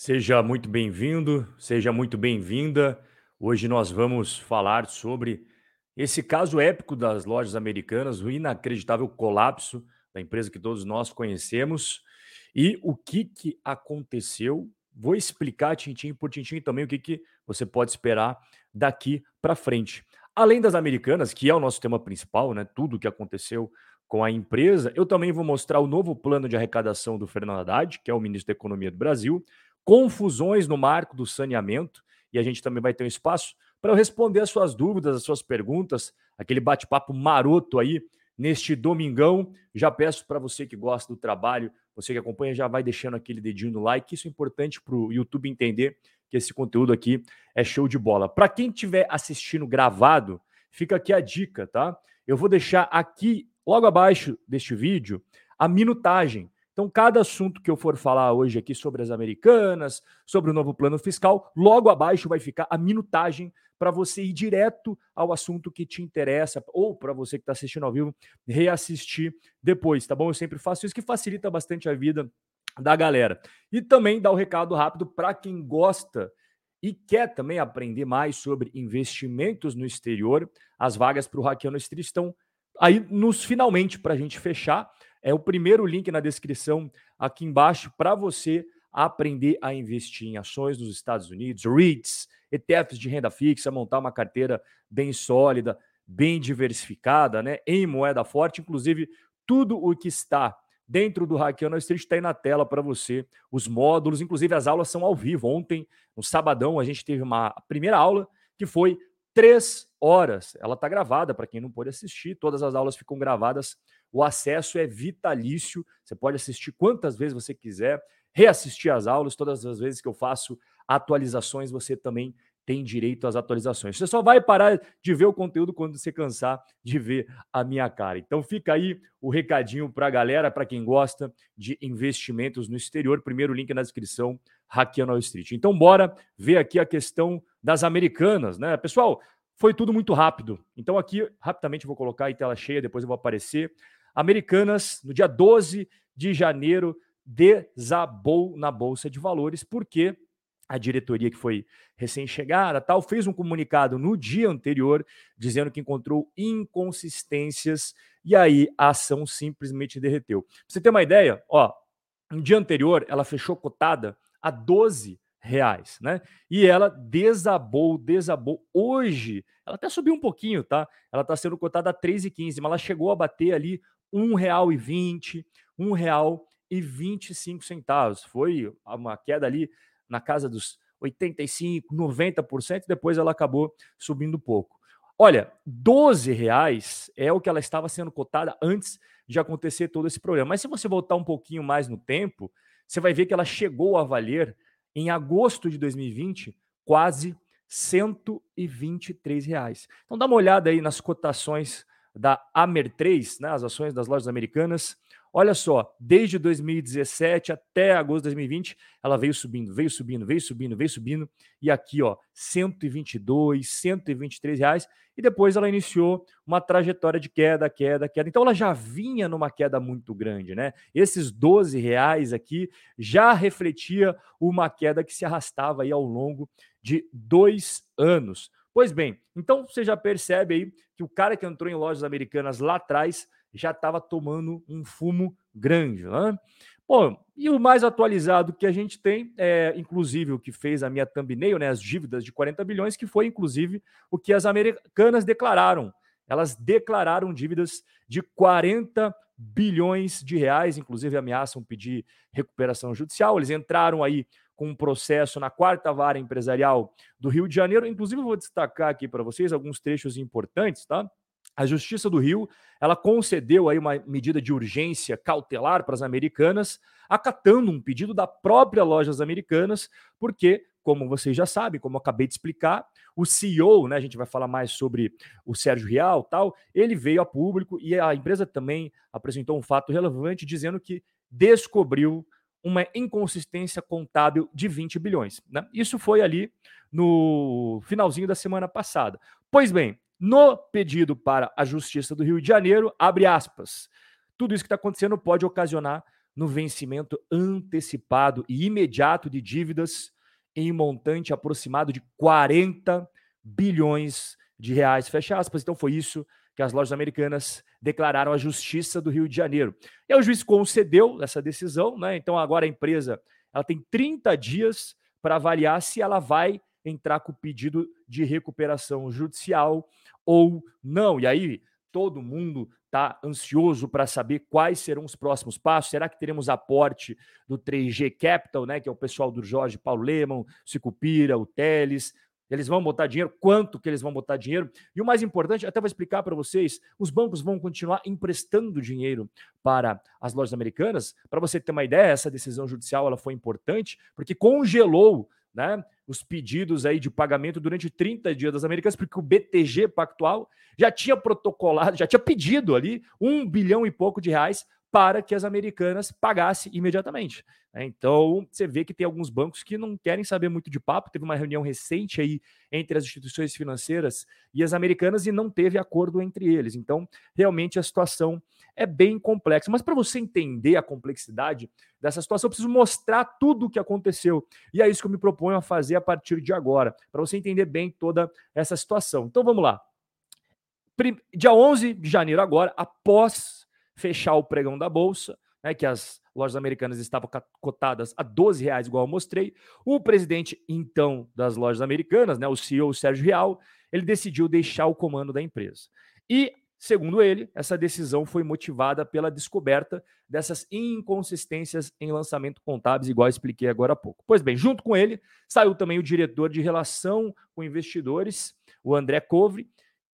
Seja muito bem-vindo, seja muito bem-vinda. Hoje nós vamos falar sobre esse caso épico das lojas americanas, o inacreditável colapso da empresa que todos nós conhecemos e o que, que aconteceu. Vou explicar tintim por tintim também o que, que você pode esperar daqui para frente. Além das americanas, que é o nosso tema principal, né? Tudo o que aconteceu com a empresa, eu também vou mostrar o novo plano de arrecadação do Fernando Haddad, que é o ministro da Economia do Brasil confusões no marco do saneamento, e a gente também vai ter um espaço para eu responder as suas dúvidas, as suas perguntas, aquele bate-papo maroto aí neste domingão. Já peço para você que gosta do trabalho, você que acompanha, já vai deixando aquele dedinho no like. Isso é importante para o YouTube entender que esse conteúdo aqui é show de bola. Para quem estiver assistindo gravado, fica aqui a dica, tá? Eu vou deixar aqui, logo abaixo deste vídeo, a minutagem então, cada assunto que eu for falar hoje aqui sobre as americanas, sobre o novo plano fiscal, logo abaixo vai ficar a minutagem para você ir direto ao assunto que te interessa, ou para você que está assistindo ao vivo, reassistir depois, tá bom? Eu sempre faço isso que facilita bastante a vida da galera. E também dá o um recado rápido para quem gosta e quer também aprender mais sobre investimentos no exterior. As vagas para o Hackeando Street estão aí nos finalmente para a gente fechar. É o primeiro link na descrição aqui embaixo para você aprender a investir em ações dos Estados Unidos, REITs, ETFs de renda fixa, montar uma carteira bem sólida, bem diversificada, né? Em moeda forte, inclusive tudo o que está dentro do Hackeando Street está aí na tela para você, os módulos, inclusive as aulas são ao vivo. Ontem, no sabadão, a gente teve uma primeira aula que foi três horas. Ela está gravada para quem não pôde assistir, todas as aulas ficam gravadas o acesso é vitalício. Você pode assistir quantas vezes você quiser, reassistir as aulas. Todas as vezes que eu faço atualizações, você também tem direito às atualizações. Você só vai parar de ver o conteúdo quando você cansar de ver a minha cara. Então fica aí o recadinho para a galera, para quem gosta de investimentos no exterior. Primeiro link na descrição, Hackeando Wall Street. Então bora ver aqui a questão das americanas, né? Pessoal, foi tudo muito rápido. Então aqui, rapidamente, vou colocar em tela cheia, depois eu vou aparecer. Americanas, no dia 12 de janeiro, desabou na Bolsa de Valores, porque a diretoria que foi recém-chegada, tal, fez um comunicado no dia anterior dizendo que encontrou inconsistências e aí a ação simplesmente derreteu. Pra você ter uma ideia, ó, no dia anterior ela fechou cotada a 12 reais, né? E ela desabou, desabou. Hoje, ela até subiu um pouquinho, tá? Ela está sendo cotada a 3,15, mas ela chegou a bater ali R$ 1,20, R$ 1,25. Foi uma queda ali na casa dos 85, 90%, depois ela acabou subindo pouco. Olha, 12 reais é o que ela estava sendo cotada antes de acontecer todo esse problema. Mas se você voltar um pouquinho mais no tempo, você vai ver que ela chegou a valer em agosto de 2020 quase 123 reais. Então dá uma olhada aí nas cotações da Amer 3, né, as ações das lojas americanas. Olha só, desde 2017 até agosto de 2020, ela veio subindo, veio subindo, veio subindo, veio subindo, e aqui, ó, 122, 123 reais, e depois ela iniciou uma trajetória de queda, queda, queda. Então ela já vinha numa queda muito grande, né? Esses 12 reais aqui já refletia uma queda que se arrastava aí ao longo de dois anos. Pois bem, então você já percebe aí que o cara que entrou em lojas americanas lá atrás já estava tomando um fumo grande, né? Bom, e o mais atualizado que a gente tem é, inclusive, o que fez a minha thumbnail, né, as dívidas de 40 bilhões, que foi, inclusive, o que as americanas declararam. Elas declararam dívidas de 40 bilhões de reais, inclusive ameaçam pedir recuperação judicial. Eles entraram aí com um processo na quarta vara empresarial do Rio de Janeiro. Inclusive, eu vou destacar aqui para vocês alguns trechos importantes, tá? A Justiça do Rio, ela concedeu aí uma medida de urgência cautelar para as americanas, acatando um pedido da própria Lojas Americanas, porque, como vocês já sabem, como eu acabei de explicar, o CEO, né, a gente vai falar mais sobre o Sérgio Real, tal, ele veio a público e a empresa também apresentou um fato relevante dizendo que descobriu uma inconsistência contábil de 20 bilhões. Né? Isso foi ali no finalzinho da semana passada. Pois bem, no pedido para a Justiça do Rio de Janeiro, abre aspas, tudo isso que está acontecendo pode ocasionar no vencimento antecipado e imediato de dívidas em montante aproximado de 40 bilhões de reais. Fecha aspas. Então foi isso que as lojas americanas declararam à Justiça do Rio de Janeiro. E o juiz concedeu essa decisão, né? Então agora a empresa ela tem 30 dias para avaliar se ela vai entrar com o pedido de recuperação judicial ou não. E aí todo mundo está ansioso para saber quais serão os próximos passos. Será que teremos aporte do 3G Capital, né, que é o pessoal do Jorge Paulo Leman, Cicupira, o Teles? Eles vão botar dinheiro, quanto que eles vão botar dinheiro? E o mais importante, até vou explicar para vocês, os bancos vão continuar emprestando dinheiro para as lojas americanas. Para você ter uma ideia, essa decisão judicial ela foi importante porque congelou né, os pedidos aí de pagamento durante 30 dias das Americanas, porque o BTG Pactual já tinha protocolado, já tinha pedido ali um bilhão e pouco de reais para que as americanas pagassem imediatamente. Né. Então, você vê que tem alguns bancos que não querem saber muito de papo. Teve uma reunião recente aí entre as instituições financeiras e as americanas e não teve acordo entre eles. Então, realmente a situação é bem complexa. Mas para você entender a complexidade dessa situação, eu preciso mostrar tudo o que aconteceu. E é isso que eu me proponho a fazer a partir de agora, para você entender bem toda essa situação. Então vamos lá. Dia 11 de janeiro, agora, após fechar o pregão da Bolsa, né, que as lojas americanas estavam cotadas a 12 reais, igual eu mostrei, o presidente, então, das lojas americanas, né, o CEO Sérgio Real, ele decidiu deixar o comando da empresa. E Segundo ele, essa decisão foi motivada pela descoberta dessas inconsistências em lançamento contábeis, igual expliquei agora há pouco. Pois bem, junto com ele, saiu também o diretor de relação com investidores, o André Covre.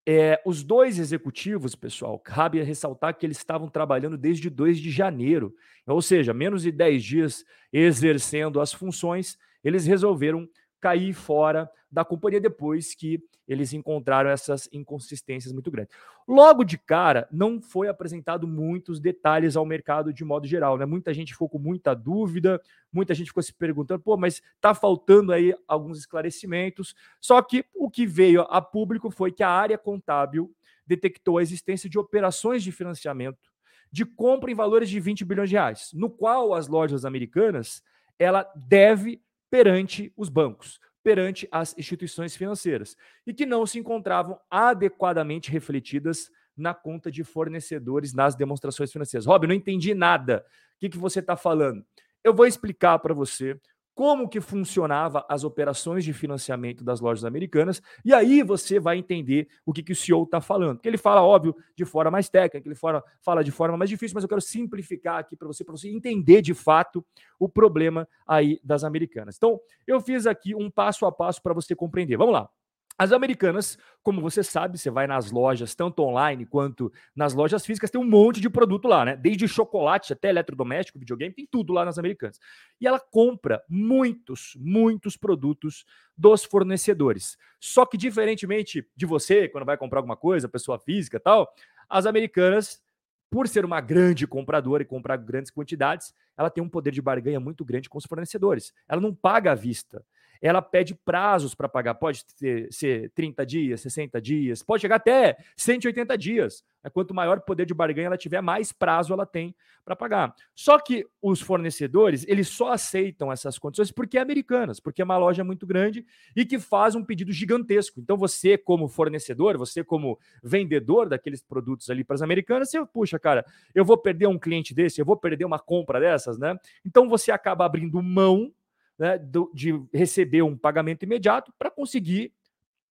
É, os dois executivos, pessoal, cabe ressaltar que eles estavam trabalhando desde 2 de janeiro, ou seja, menos de 10 dias exercendo as funções, eles resolveram cair fora da companhia depois que eles encontraram essas inconsistências muito grandes. Logo de cara, não foi apresentado muitos detalhes ao mercado de modo geral, né? Muita gente ficou com muita dúvida, muita gente ficou se perguntando, pô, mas tá faltando aí alguns esclarecimentos. Só que o que veio a público foi que a área contábil detectou a existência de operações de financiamento de compra em valores de 20 bilhões de reais, no qual as lojas americanas ela deve perante os bancos, perante as instituições financeiras, e que não se encontravam adequadamente refletidas na conta de fornecedores nas demonstrações financeiras. Rob, não entendi nada. O que, que você está falando? Eu vou explicar para você como que funcionava as operações de financiamento das lojas americanas, e aí você vai entender o que, que o CEO está falando. Porque ele fala, óbvio, de forma mais técnica, ele fala, fala de forma mais difícil, mas eu quero simplificar aqui para você, para você entender de fato o problema aí das americanas. Então, eu fiz aqui um passo a passo para você compreender. Vamos lá. As americanas, como você sabe, você vai nas lojas, tanto online quanto nas lojas físicas, tem um monte de produto lá, né? Desde chocolate até eletrodoméstico, videogame, tem tudo lá nas americanas. E ela compra muitos, muitos produtos dos fornecedores. Só que, diferentemente de você, quando vai comprar alguma coisa, pessoa física tal, as americanas, por ser uma grande compradora e comprar grandes quantidades, ela tem um poder de barganha muito grande com os fornecedores. Ela não paga à vista ela pede prazos para pagar. Pode ter, ser 30 dias, 60 dias, pode chegar até 180 dias. Quanto maior o poder de barganha ela tiver, mais prazo ela tem para pagar. Só que os fornecedores, eles só aceitam essas condições porque é americanas, porque é uma loja muito grande e que faz um pedido gigantesco. Então você, como fornecedor, você como vendedor daqueles produtos ali para as americanas, você, puxa, cara, eu vou perder um cliente desse, eu vou perder uma compra dessas, né? Então você acaba abrindo mão né, do, de receber um pagamento imediato para conseguir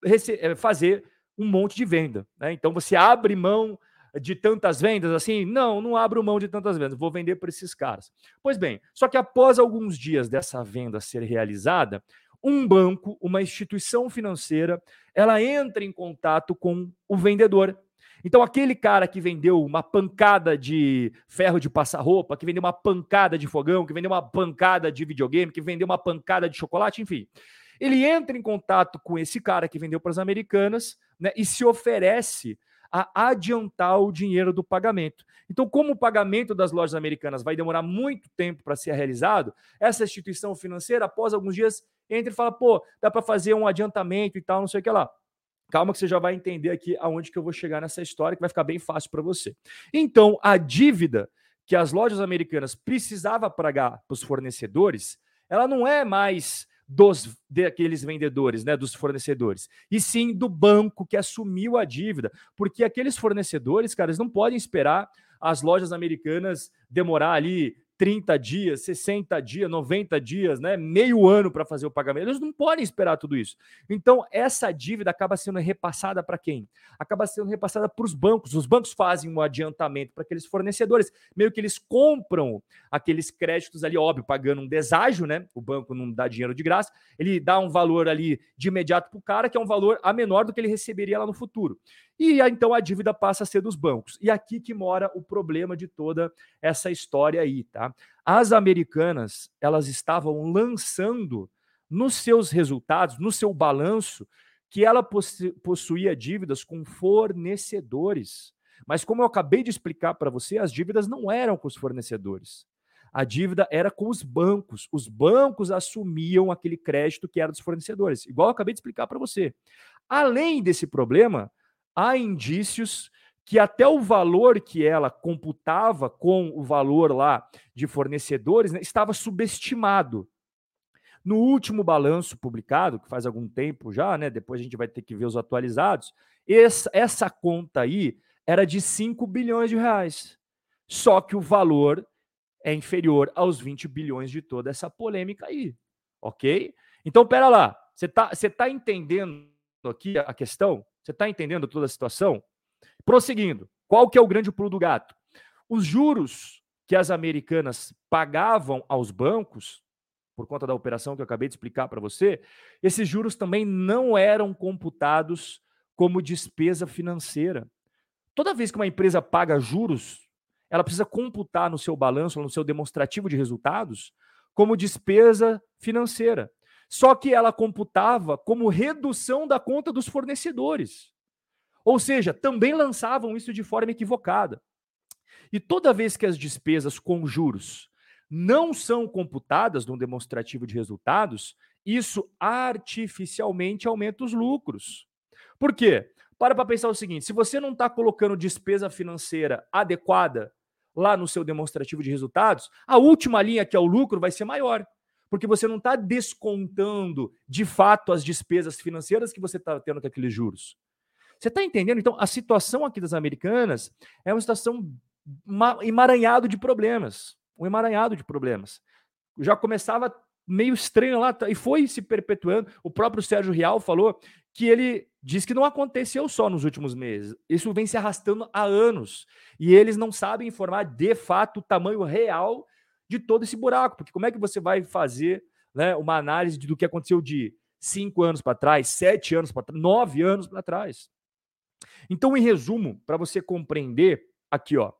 eh, fazer um monte de venda. Né? Então você abre mão de tantas vendas assim? Não, não abro mão de tantas vendas, vou vender para esses caras. Pois bem, só que após alguns dias dessa venda ser realizada, um banco, uma instituição financeira, ela entra em contato com o vendedor então, aquele cara que vendeu uma pancada de ferro de passar roupa, que vendeu uma pancada de fogão, que vendeu uma pancada de videogame, que vendeu uma pancada de chocolate, enfim. Ele entra em contato com esse cara que vendeu para as americanas né, e se oferece a adiantar o dinheiro do pagamento. Então, como o pagamento das lojas americanas vai demorar muito tempo para ser realizado, essa instituição financeira, após alguns dias, entra e fala: pô, dá para fazer um adiantamento e tal, não sei o que lá. Calma que você já vai entender aqui aonde que eu vou chegar nessa história, que vai ficar bem fácil para você. Então, a dívida que as lojas americanas precisavam pagar para os fornecedores, ela não é mais dos daqueles vendedores, né, dos fornecedores, e sim do banco que assumiu a dívida, porque aqueles fornecedores, cara, eles não podem esperar as lojas americanas demorar ali 30 dias, 60 dias, 90 dias, né? Meio ano para fazer o pagamento. Eles não podem esperar tudo isso. Então, essa dívida acaba sendo repassada para quem? Acaba sendo repassada para os bancos. Os bancos fazem um adiantamento para aqueles fornecedores, meio que eles compram aqueles créditos ali, óbvio, pagando um deságio, né? O banco não dá dinheiro de graça, ele dá um valor ali de imediato para o cara, que é um valor a menor do que ele receberia lá no futuro. E então a dívida passa a ser dos bancos. E aqui que mora o problema de toda essa história aí, tá? As americanas, elas estavam lançando nos seus resultados, no seu balanço, que ela possuía dívidas com fornecedores. Mas como eu acabei de explicar para você, as dívidas não eram com os fornecedores. A dívida era com os bancos. Os bancos assumiam aquele crédito que era dos fornecedores, igual eu acabei de explicar para você. Além desse problema, há indícios que até o valor que ela computava com o valor lá de fornecedores né, estava subestimado. No último balanço publicado, que faz algum tempo já, né? Depois a gente vai ter que ver os atualizados. Essa, essa conta aí era de 5 bilhões de reais. Só que o valor é inferior aos 20 bilhões de toda essa polêmica aí. Ok? Então, pera lá. Você está tá entendendo aqui a questão? Você está entendendo toda a situação? Prosseguindo, qual que é o grande pulo do gato? Os juros que as americanas pagavam aos bancos, por conta da operação que eu acabei de explicar para você, esses juros também não eram computados como despesa financeira. Toda vez que uma empresa paga juros, ela precisa computar no seu balanço, no seu demonstrativo de resultados, como despesa financeira. Só que ela computava como redução da conta dos fornecedores. Ou seja, também lançavam isso de forma equivocada. E toda vez que as despesas com juros não são computadas no demonstrativo de resultados, isso artificialmente aumenta os lucros. Por quê? Para para pensar o seguinte: se você não está colocando despesa financeira adequada lá no seu demonstrativo de resultados, a última linha, que é o lucro, vai ser maior porque você não está descontando de fato as despesas financeiras que você está tendo com aqueles juros. Você está entendendo? Então, a situação aqui das americanas é uma situação emaranhado de problemas. Um emaranhado de problemas. Já começava meio estranho lá e foi se perpetuando. O próprio Sérgio Rial falou que ele diz que não aconteceu só nos últimos meses. Isso vem se arrastando há anos. E eles não sabem informar de fato o tamanho real de todo esse buraco, porque como é que você vai fazer né, uma análise do que aconteceu de cinco anos para trás, sete anos para trás, nove anos para trás? Então, em resumo, para você compreender aqui, ó,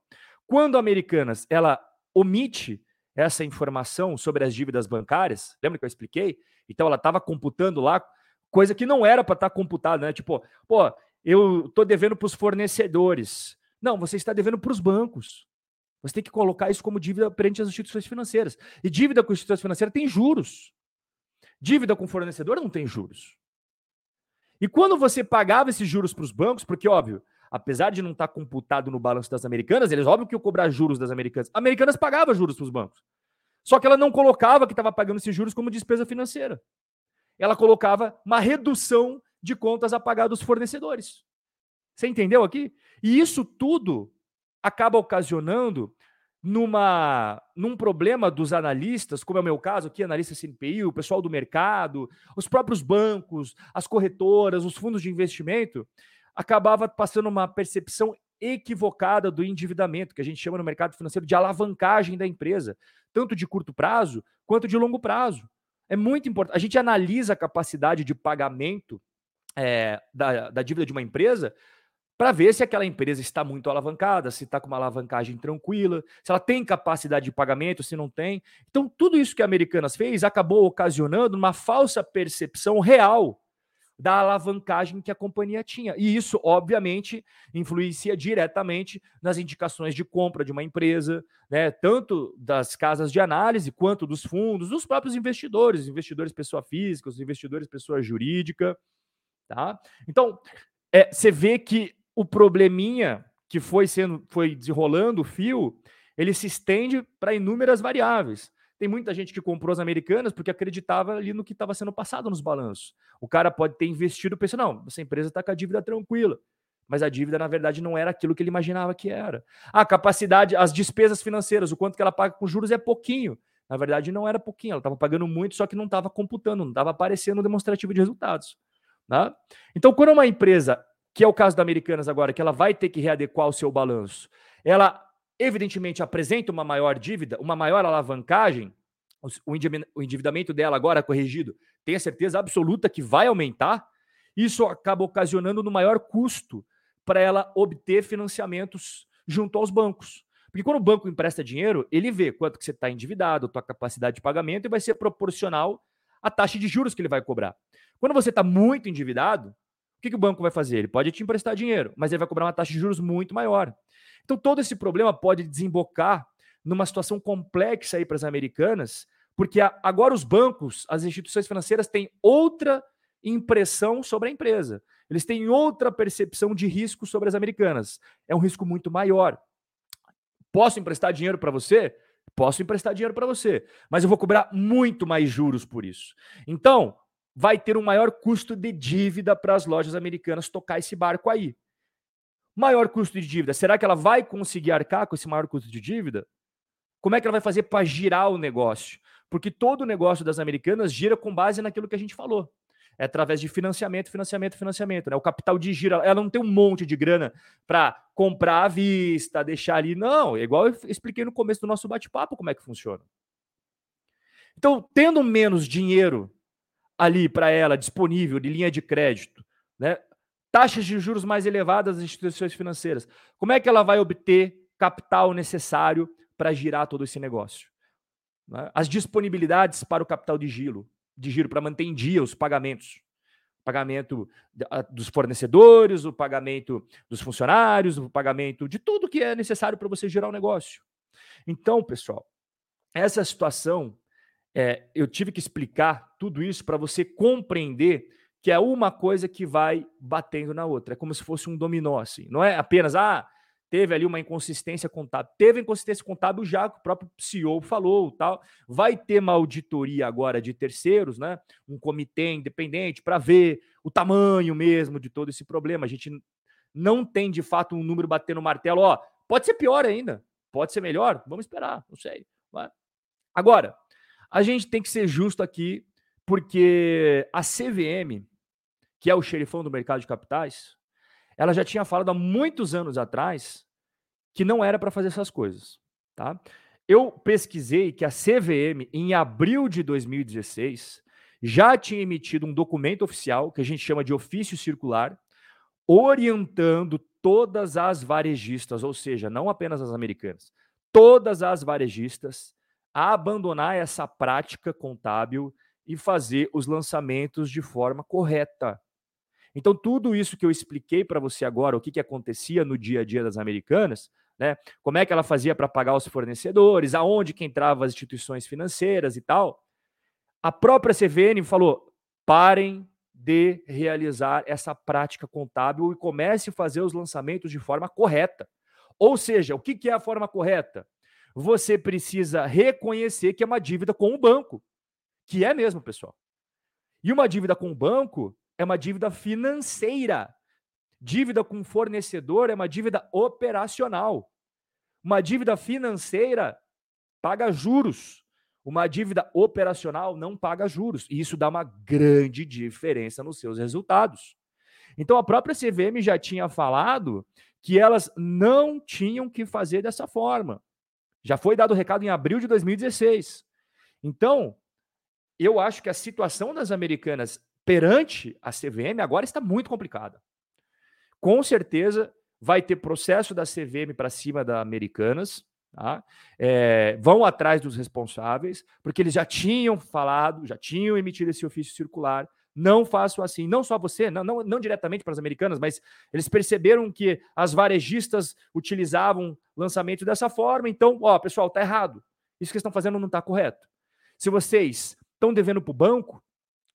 quando a Americanas ela omite essa informação sobre as dívidas bancárias, lembra que eu expliquei? Então ela estava computando lá coisa que não era para estar tá computada, né? Tipo, pô, eu tô devendo para os fornecedores. Não, você está devendo para os bancos. Você tem que colocar isso como dívida perante as instituições financeiras. E dívida com instituições financeiras tem juros. Dívida com fornecedor não tem juros. E quando você pagava esses juros para os bancos, porque, óbvio, apesar de não estar tá computado no balanço das americanas, eles, óbvio que eu cobrar juros das americanas. Americanas pagava juros para os bancos. Só que ela não colocava que estava pagando esses juros como despesa financeira. Ela colocava uma redução de contas a pagar dos fornecedores. Você entendeu aqui? E isso tudo acaba ocasionando numa num problema dos analistas, como é o meu caso aqui, analista CNPI, o pessoal do mercado, os próprios bancos, as corretoras, os fundos de investimento, acabava passando uma percepção equivocada do endividamento, que a gente chama no mercado financeiro de alavancagem da empresa, tanto de curto prazo quanto de longo prazo. É muito importante. A gente analisa a capacidade de pagamento é, da, da dívida de uma empresa para ver se aquela empresa está muito alavancada, se está com uma alavancagem tranquila, se ela tem capacidade de pagamento, se não tem. Então, tudo isso que a Americanas fez acabou ocasionando uma falsa percepção real da alavancagem que a companhia tinha. E isso, obviamente, influencia diretamente nas indicações de compra de uma empresa, né? tanto das casas de análise quanto dos fundos, dos próprios investidores, investidores pessoa física, os investidores pessoa jurídica. Tá? Então, é, você vê que o probleminha que foi sendo, foi desenrolando o fio, ele se estende para inúmeras variáveis. Tem muita gente que comprou as americanas porque acreditava ali no que estava sendo passado nos balanços. O cara pode ter investido pensando, não, essa empresa está com a dívida tranquila. Mas a dívida, na verdade, não era aquilo que ele imaginava que era. A capacidade, as despesas financeiras, o quanto que ela paga com juros é pouquinho. Na verdade, não era pouquinho, ela estava pagando muito, só que não estava computando, não estava aparecendo demonstrativo de resultados. Tá? Então, quando uma empresa, que é o caso da Americanas agora, que ela vai ter que readequar o seu balanço, ela evidentemente apresenta uma maior dívida, uma maior alavancagem, o endividamento dela agora corrigido, tem a certeza absoluta que vai aumentar, isso acaba ocasionando no maior custo para ela obter financiamentos junto aos bancos. Porque quando o banco empresta dinheiro, ele vê quanto que você está endividado, a tua capacidade de pagamento, e vai ser proporcional à taxa de juros que ele vai cobrar. Quando você está muito endividado, que, que o banco vai fazer? Ele pode te emprestar dinheiro, mas ele vai cobrar uma taxa de juros muito maior. Então, todo esse problema pode desembocar numa situação complexa aí para as americanas, porque agora os bancos, as instituições financeiras têm outra impressão sobre a empresa. Eles têm outra percepção de risco sobre as americanas. É um risco muito maior. Posso emprestar dinheiro para você? Posso emprestar dinheiro para você, mas eu vou cobrar muito mais juros por isso. Então, vai ter um maior custo de dívida para as lojas americanas tocar esse barco aí. Maior custo de dívida. Será que ela vai conseguir arcar com esse maior custo de dívida? Como é que ela vai fazer para girar o negócio? Porque todo o negócio das americanas gira com base naquilo que a gente falou. É através de financiamento, financiamento, financiamento. Né? O capital de giro, ela não tem um monte de grana para comprar à vista, deixar ali. Não, é igual eu expliquei no começo do nosso bate-papo como é que funciona. Então, tendo menos dinheiro ali para ela disponível de linha de crédito, né? taxas de juros mais elevadas das instituições financeiras. Como é que ela vai obter capital necessário para girar todo esse negócio? Né? As disponibilidades para o capital de giro, de giro para manter em dia os pagamentos. Pagamento dos fornecedores, o pagamento dos funcionários, o pagamento de tudo que é necessário para você gerar o um negócio. Então, pessoal, essa situação, é, eu tive que explicar tudo isso para você compreender que é uma coisa que vai batendo na outra. É como se fosse um dominó, assim. Não é apenas, ah, teve ali uma inconsistência contábil. Teve inconsistência contábil já, que o próprio CEO falou, tal. Vai ter uma auditoria agora de terceiros, né? Um comitê independente para ver o tamanho mesmo de todo esse problema. A gente não tem, de fato, um número batendo martelo. Ó, pode ser pior ainda, pode ser melhor, vamos esperar, não sei. Agora, a gente tem que ser justo aqui, porque a CVM, que é o xerifão do mercado de capitais, ela já tinha falado há muitos anos atrás que não era para fazer essas coisas, tá? Eu pesquisei que a CVM, em abril de 2016, já tinha emitido um documento oficial, que a gente chama de ofício circular, orientando todas as varejistas, ou seja, não apenas as americanas, todas as varejistas a abandonar essa prática contábil e fazer os lançamentos de forma correta. Então, tudo isso que eu expliquei para você agora, o que, que acontecia no dia a dia das americanas, né? Como é que ela fazia para pagar os fornecedores, aonde que entravam as instituições financeiras e tal. A própria CVN falou: parem de realizar essa prática contábil e comece a fazer os lançamentos de forma correta. Ou seja, o que, que é a forma correta? Você precisa reconhecer que é uma dívida com o banco, que é mesmo, pessoal. E uma dívida com o banco é uma dívida financeira. Dívida com fornecedor é uma dívida operacional. Uma dívida financeira paga juros. Uma dívida operacional não paga juros. E isso dá uma grande diferença nos seus resultados. Então a própria CVM já tinha falado que elas não tinham que fazer dessa forma. Já foi dado o recado em abril de 2016. Então, eu acho que a situação das americanas perante a CVM agora está muito complicada. Com certeza vai ter processo da CVM para cima da Americanas. Tá? É, vão atrás dos responsáveis, porque eles já tinham falado, já tinham emitido esse ofício circular. Não façam assim, não só você, não, não, não diretamente para as americanas, mas eles perceberam que as varejistas utilizavam lançamento dessa forma. Então, ó, pessoal, tá errado. Isso que estão fazendo não está correto. Se vocês estão devendo para o banco,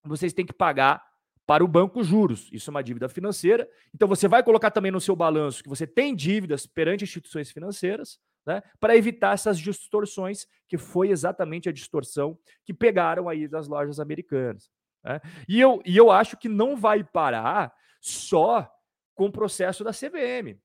vocês têm que pagar para o banco juros. Isso é uma dívida financeira. Então você vai colocar também no seu balanço que você tem dívidas perante instituições financeiras, né, para evitar essas distorções, que foi exatamente a distorção que pegaram aí das lojas americanas. Né? E, eu, e eu acho que não vai parar só com o processo da CVM.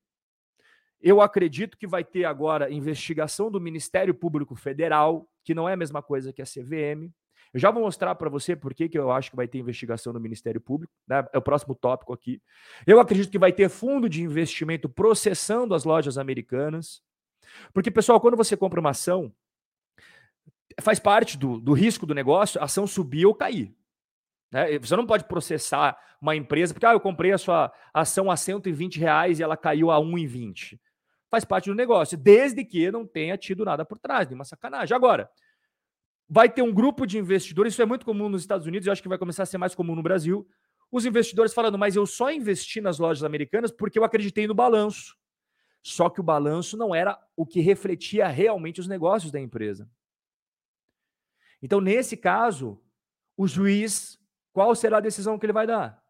Eu acredito que vai ter agora investigação do Ministério Público Federal, que não é a mesma coisa que a CVM. Eu já vou mostrar para você por que, eu acho que vai ter investigação no Ministério Público, né? é o próximo tópico aqui. Eu acredito que vai ter fundo de investimento processando as lojas americanas. Porque, pessoal, quando você compra uma ação, faz parte do, do risco do negócio a ação subir ou cair. Né? Você não pode processar uma empresa porque ah, eu comprei a sua ação a 120 reais e ela caiu a 1,20. Faz parte do negócio, desde que não tenha tido nada por trás, nenhuma sacanagem. Agora, vai ter um grupo de investidores, isso é muito comum nos Estados Unidos, eu acho que vai começar a ser mais comum no Brasil. Os investidores falando, mas eu só investi nas lojas americanas porque eu acreditei no balanço. Só que o balanço não era o que refletia realmente os negócios da empresa. Então, nesse caso, o juiz qual será a decisão que ele vai dar?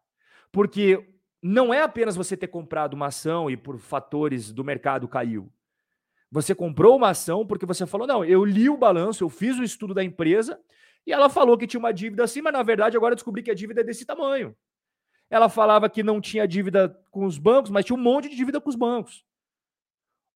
Porque não é apenas você ter comprado uma ação e por fatores do mercado caiu. Você comprou uma ação porque você falou: não, eu li o balanço, eu fiz o estudo da empresa e ela falou que tinha uma dívida assim, mas na verdade agora descobri que a dívida é desse tamanho. Ela falava que não tinha dívida com os bancos, mas tinha um monte de dívida com os bancos.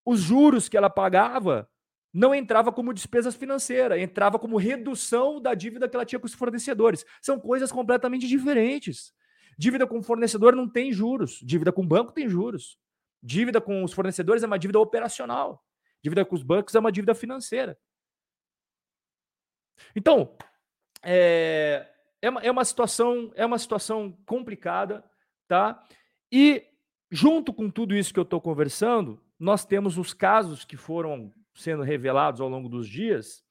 Os juros que ela pagava não entrava como despesas financeiras, entrava como redução da dívida que ela tinha com os fornecedores. São coisas completamente diferentes. Dívida com fornecedor não tem juros, dívida com banco tem juros. Dívida com os fornecedores é uma dívida operacional. Dívida com os bancos é uma dívida financeira. Então, é, é, uma, é uma situação é uma situação complicada, tá? E junto com tudo isso que eu estou conversando, nós temos os casos que foram sendo revelados ao longo dos dias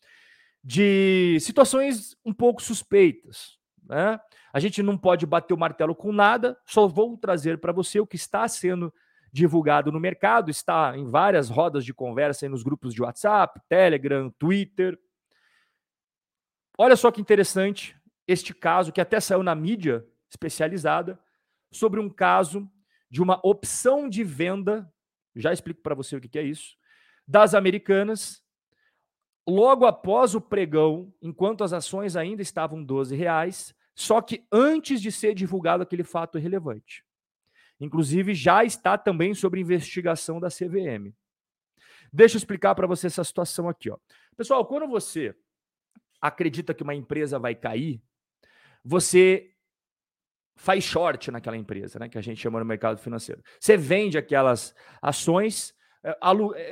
de situações um pouco suspeitas. Né? A gente não pode bater o martelo com nada, só vou trazer para você o que está sendo divulgado no mercado, está em várias rodas de conversa nos grupos de WhatsApp, Telegram, Twitter. Olha só que interessante este caso que até saiu na mídia especializada sobre um caso de uma opção de venda. Já explico para você o que é isso das americanas. Logo após o pregão, enquanto as ações ainda estavam 12 reais, só que antes de ser divulgado aquele fato relevante. Inclusive, já está também sobre investigação da CVM. Deixa eu explicar para você essa situação aqui. Ó. Pessoal, quando você acredita que uma empresa vai cair, você faz short naquela empresa, né, que a gente chama no mercado financeiro. Você vende aquelas ações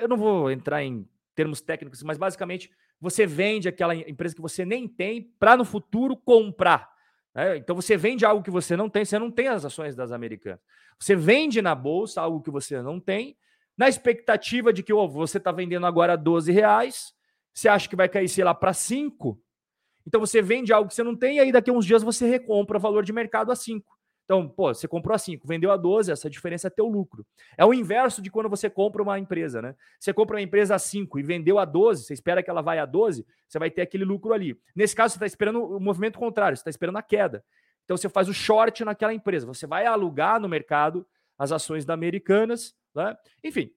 eu não vou entrar em termos técnicos, mas basicamente você vende aquela empresa que você nem tem para no futuro comprar. Né? Então você vende algo que você não tem, você não tem as ações das americanas. Você vende na bolsa algo que você não tem, na expectativa de que oh, você está vendendo agora 12 reais, você acha que vai cair, sei lá, para 5. Então você vende algo que você não tem, e aí daqui a uns dias você recompra o valor de mercado a 5. Então, pô, você comprou a 5, vendeu a 12, essa diferença é teu lucro. É o inverso de quando você compra uma empresa, né? Você compra uma empresa a 5 e vendeu a 12, você espera que ela vai a 12, você vai ter aquele lucro ali. Nesse caso, você está esperando o movimento contrário, você está esperando a queda. Então, você faz o short naquela empresa, você vai alugar no mercado as ações da Americanas, né? Enfim,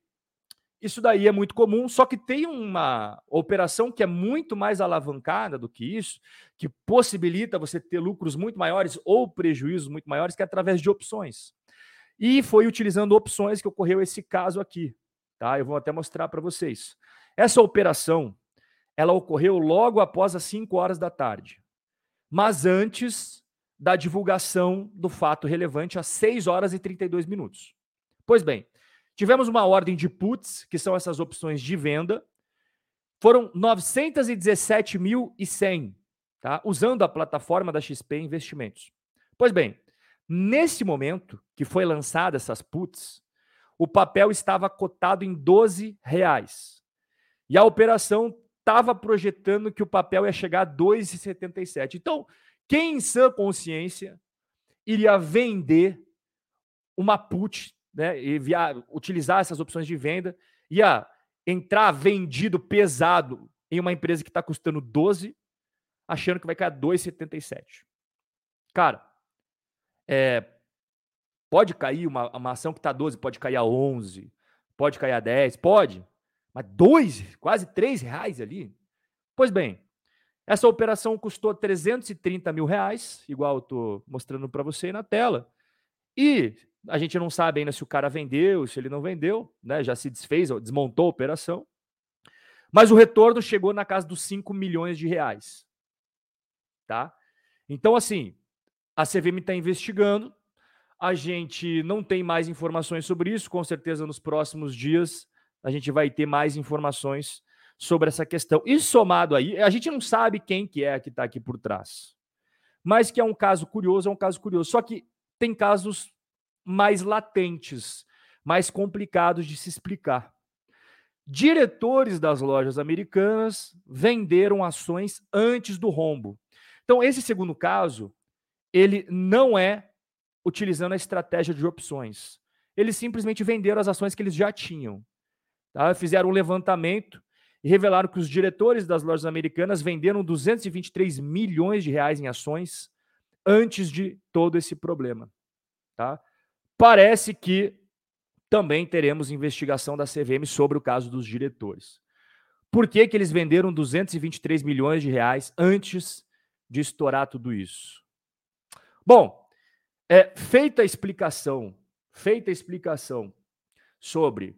isso daí é muito comum, só que tem uma operação que é muito mais alavancada do que isso, que possibilita você ter lucros muito maiores ou prejuízos muito maiores, que é através de opções. E foi utilizando opções que ocorreu esse caso aqui, tá? Eu vou até mostrar para vocês. Essa operação, ela ocorreu logo após as 5 horas da tarde, mas antes da divulgação do fato relevante às 6 horas e 32 minutos. Pois bem, Tivemos uma ordem de puts, que são essas opções de venda. Foram 917.100, tá? Usando a plataforma da XP Investimentos. Pois bem, nesse momento que foi lançada essas puts, o papel estava cotado em 12 reais. E a operação estava projetando que o papel ia chegar a 2,77. Então, quem em sã consciência iria vender uma put né, e via, utilizar essas opções de venda, ia entrar vendido pesado em uma empresa que está custando 12, achando que vai cair 2,77. Cara, é, pode cair uma, uma ação que está 12, pode cair a 11, pode cair a 10, pode. Mas dois, quase três reais ali. Pois bem, essa operação custou 330 mil reais, igual eu estou mostrando para você aí na tela. E a gente não sabe ainda se o cara vendeu, se ele não vendeu, né? Já se desfez, desmontou a operação. Mas o retorno chegou na casa dos 5 milhões de reais. Tá? Então, assim, a CVM está investigando. A gente não tem mais informações sobre isso. Com certeza, nos próximos dias, a gente vai ter mais informações sobre essa questão. E somado aí, a gente não sabe quem que é que está aqui por trás. Mas que é um caso curioso, é um caso curioso. Só que tem casos mais latentes, mais complicados de se explicar. Diretores das lojas americanas venderam ações antes do rombo. Então, esse segundo caso, ele não é utilizando a estratégia de opções. Eles simplesmente venderam as ações que eles já tinham. Tá? Fizeram um levantamento e revelaram que os diretores das lojas americanas venderam 223 milhões de reais em ações antes de todo esse problema. Tá? Parece que também teremos investigação da CVM sobre o caso dos diretores. Por que, que eles venderam 223 milhões de reais antes de estourar tudo isso? Bom, é, feita a explicação, feita a explicação sobre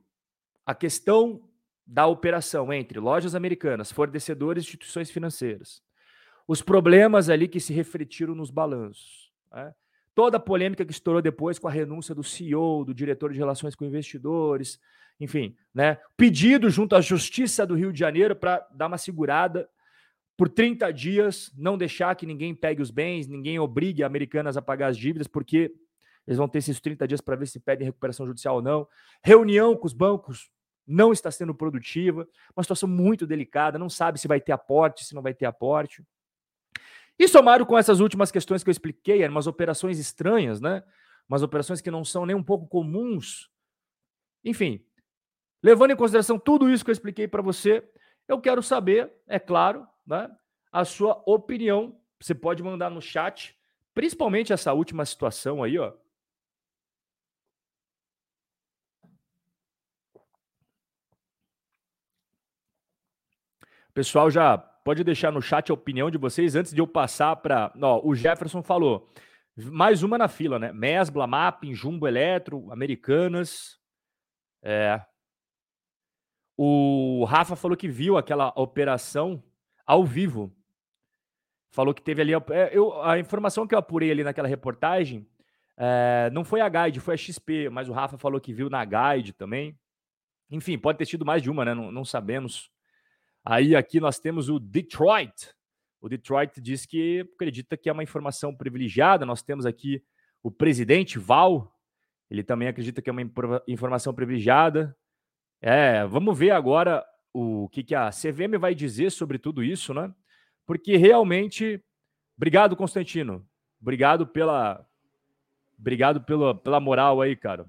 a questão da operação entre lojas americanas, fornecedores e instituições financeiras, os problemas ali que se refletiram nos balanços, né? Toda a polêmica que estourou depois com a renúncia do CEO, do diretor de relações com investidores, enfim, né? Pedido junto à Justiça do Rio de Janeiro para dar uma segurada por 30 dias, não deixar que ninguém pegue os bens, ninguém obrigue Americanas a pagar as dívidas, porque eles vão ter esses 30 dias para ver se pedem recuperação judicial ou não. Reunião com os bancos não está sendo produtiva, uma situação muito delicada, não sabe se vai ter aporte, se não vai ter aporte. E somado com essas últimas questões que eu expliquei, eram umas operações estranhas, né? Umas operações que não são nem um pouco comuns. Enfim, levando em consideração tudo isso que eu expliquei para você, eu quero saber, é claro, né, a sua opinião. Você pode mandar no chat, principalmente essa última situação aí, ó. O pessoal já pode deixar no chat a opinião de vocês antes de eu passar para. O Jefferson falou. Mais uma na fila, né? Mesbla, Mapping, Jumbo Eletro, Americanas. É. O Rafa falou que viu aquela operação ao vivo. Falou que teve ali. É, eu, a informação que eu apurei ali naquela reportagem é, não foi a Guide, foi a XP, mas o Rafa falou que viu na Guide também. Enfim, pode ter tido mais de uma, né? Não, não sabemos. Aí aqui nós temos o Detroit. O Detroit diz que acredita que é uma informação privilegiada. Nós temos aqui o presidente Val. Ele também acredita que é uma informação privilegiada. É, vamos ver agora o que, que a CVM vai dizer sobre tudo isso, né? Porque realmente. Obrigado, Constantino. Obrigado pela. Obrigado pela, pela moral aí, cara.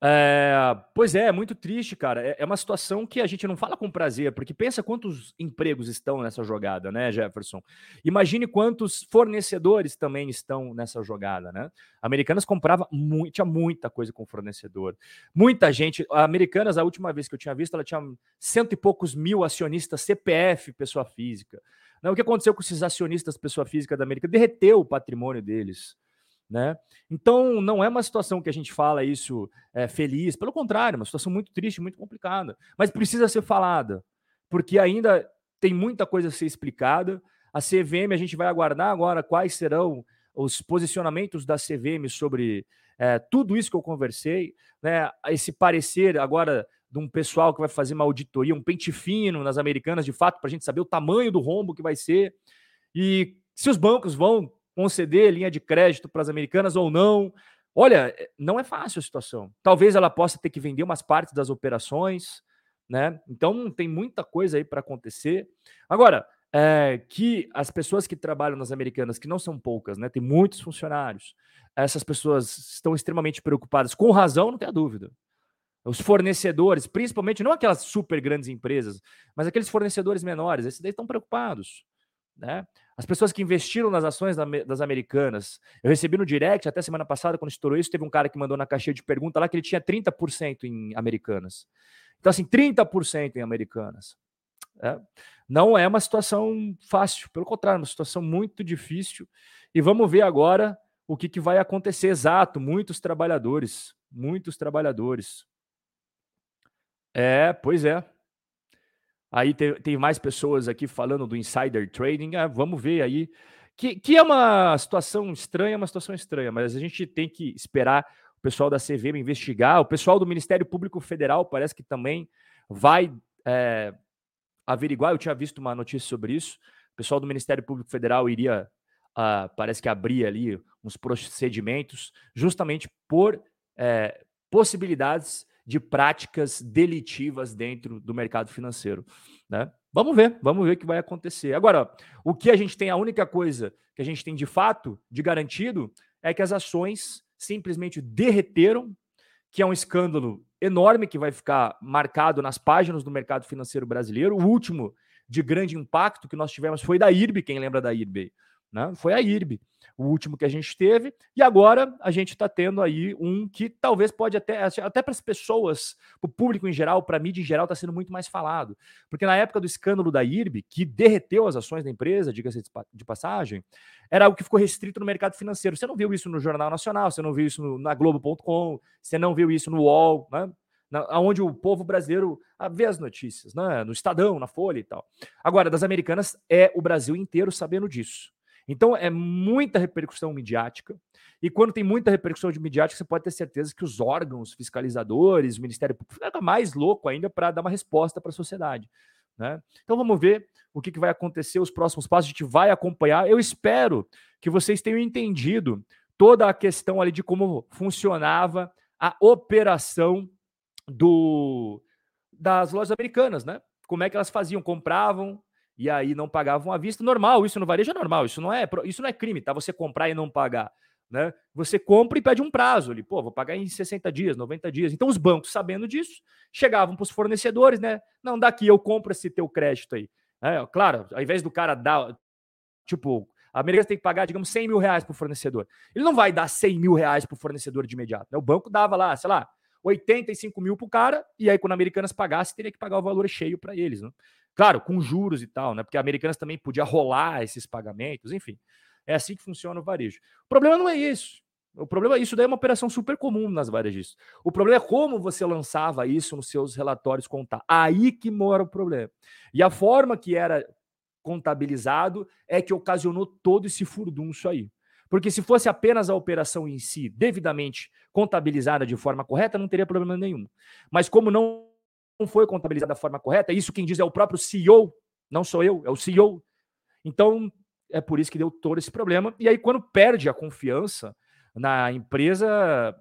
É, pois é, é muito triste, cara. É, é, uma situação que a gente não fala com prazer, porque pensa quantos empregos estão nessa jogada, né, Jefferson? Imagine quantos fornecedores também estão nessa jogada, né? Americanas comprava muito, tinha muita coisa com fornecedor. Muita gente. A Americanas, a última vez que eu tinha visto, ela tinha cento e poucos mil acionistas CPF, pessoa física. Não, o que aconteceu com esses acionistas, pessoa física da América? Derreteu o patrimônio deles. Né? Então, não é uma situação que a gente fala isso é, feliz, pelo contrário, é uma situação muito triste, muito complicada, mas precisa ser falada, porque ainda tem muita coisa a ser explicada. A CVM, a gente vai aguardar agora quais serão os posicionamentos da CVM sobre é, tudo isso que eu conversei, né? esse parecer agora de um pessoal que vai fazer uma auditoria, um pente fino nas americanas, de fato, para a gente saber o tamanho do rombo que vai ser e se os bancos vão conceder linha de crédito para as americanas ou não. Olha, eh, não é fácil a situação. Talvez ela possa ter que vender umas partes das operações, né? Então tem muita coisa aí para acontecer. Agora, é, que as pessoas que trabalham nas americanas, que não são poucas, né? Tem muitos funcionários. Essas pessoas estão extremamente preocupadas, com razão, não tem a dúvida. Os fornecedores, principalmente, não aquelas super grandes empresas, mas aqueles fornecedores menores, esses daí estão preocupados. Né? As pessoas que investiram nas ações das americanas. Eu recebi no direct, até semana passada, quando estourou isso, teve um cara que mandou na caixinha de pergunta lá que ele tinha 30% em americanas. Então, assim, 30% em Americanas. É. Não é uma situação fácil, pelo contrário, é uma situação muito difícil. E vamos ver agora o que, que vai acontecer. Exato, muitos trabalhadores, muitos trabalhadores. É, pois é. Aí tem, tem mais pessoas aqui falando do insider trading. Ah, vamos ver aí. Que, que é uma situação estranha, uma situação estranha, mas a gente tem que esperar o pessoal da CVM investigar. O pessoal do Ministério Público Federal parece que também vai é, averiguar. Eu tinha visto uma notícia sobre isso. O pessoal do Ministério Público Federal iria, uh, parece que abrir ali uns procedimentos, justamente por é, possibilidades de práticas delitivas dentro do mercado financeiro. Né? Vamos ver, vamos ver o que vai acontecer. Agora, o que a gente tem, a única coisa que a gente tem de fato, de garantido, é que as ações simplesmente derreteram, que é um escândalo enorme que vai ficar marcado nas páginas do mercado financeiro brasileiro. O último de grande impacto que nós tivemos foi da IRB, quem lembra da IRB? Né? Foi a IRB, o último que a gente teve, e agora a gente está tendo aí um que talvez pode até, até para as pessoas, para o público em geral, para a mídia em geral, está sendo muito mais falado. Porque na época do escândalo da IRB, que derreteu as ações da empresa, diga-se de passagem, era algo que ficou restrito no mercado financeiro. Você não viu isso no Jornal Nacional, você não viu isso na Globo.com, você não viu isso no UOL, né? Onde o povo brasileiro vê as notícias, né? no Estadão, na Folha e tal. Agora, das americanas, é o Brasil inteiro sabendo disso. Então é muita repercussão midiática. E quando tem muita repercussão de midiática, você pode ter certeza que os órgãos fiscalizadores, o Ministério Público, fica mais louco ainda para dar uma resposta para a sociedade. Né? Então vamos ver o que, que vai acontecer, os próximos passos, a gente vai acompanhar. Eu espero que vocês tenham entendido toda a questão ali de como funcionava a operação do das lojas americanas, né? Como é que elas faziam? Compravam, e aí não pagavam à vista. Normal, isso no varejo é normal, isso não é, isso não é crime, tá? Você comprar e não pagar. Né? Você compra e pede um prazo ali, pô, vou pagar em 60 dias, 90 dias. Então os bancos, sabendo disso, chegavam para os fornecedores, né? Não, daqui eu compro esse teu crédito aí. É, claro, ao invés do cara dar, tipo, a Americanas tem que pagar, digamos, 100 mil reais para o fornecedor. Ele não vai dar 100 mil reais para o fornecedor de imediato. Né? O banco dava lá, sei lá, 85 mil para o cara, e aí quando a Americanas pagasse, teria que pagar o valor cheio para eles. Né? Claro, com juros e tal, né? Porque a Americanas também podia rolar esses pagamentos, enfim. É assim que funciona o varejo. O problema não é isso. O problema é isso daí é uma operação super comum nas varejistas. O problema é como você lançava isso nos seus relatórios contar. Aí que mora o problema. E a forma que era contabilizado é que ocasionou todo esse furdunço aí. Porque se fosse apenas a operação em si devidamente contabilizada de forma correta, não teria problema nenhum. Mas como não foi contabilizado da forma correta, isso quem diz é o próprio CEO, não sou eu, é o CEO. Então, é por isso que deu todo esse problema. E aí, quando perde a confiança na empresa,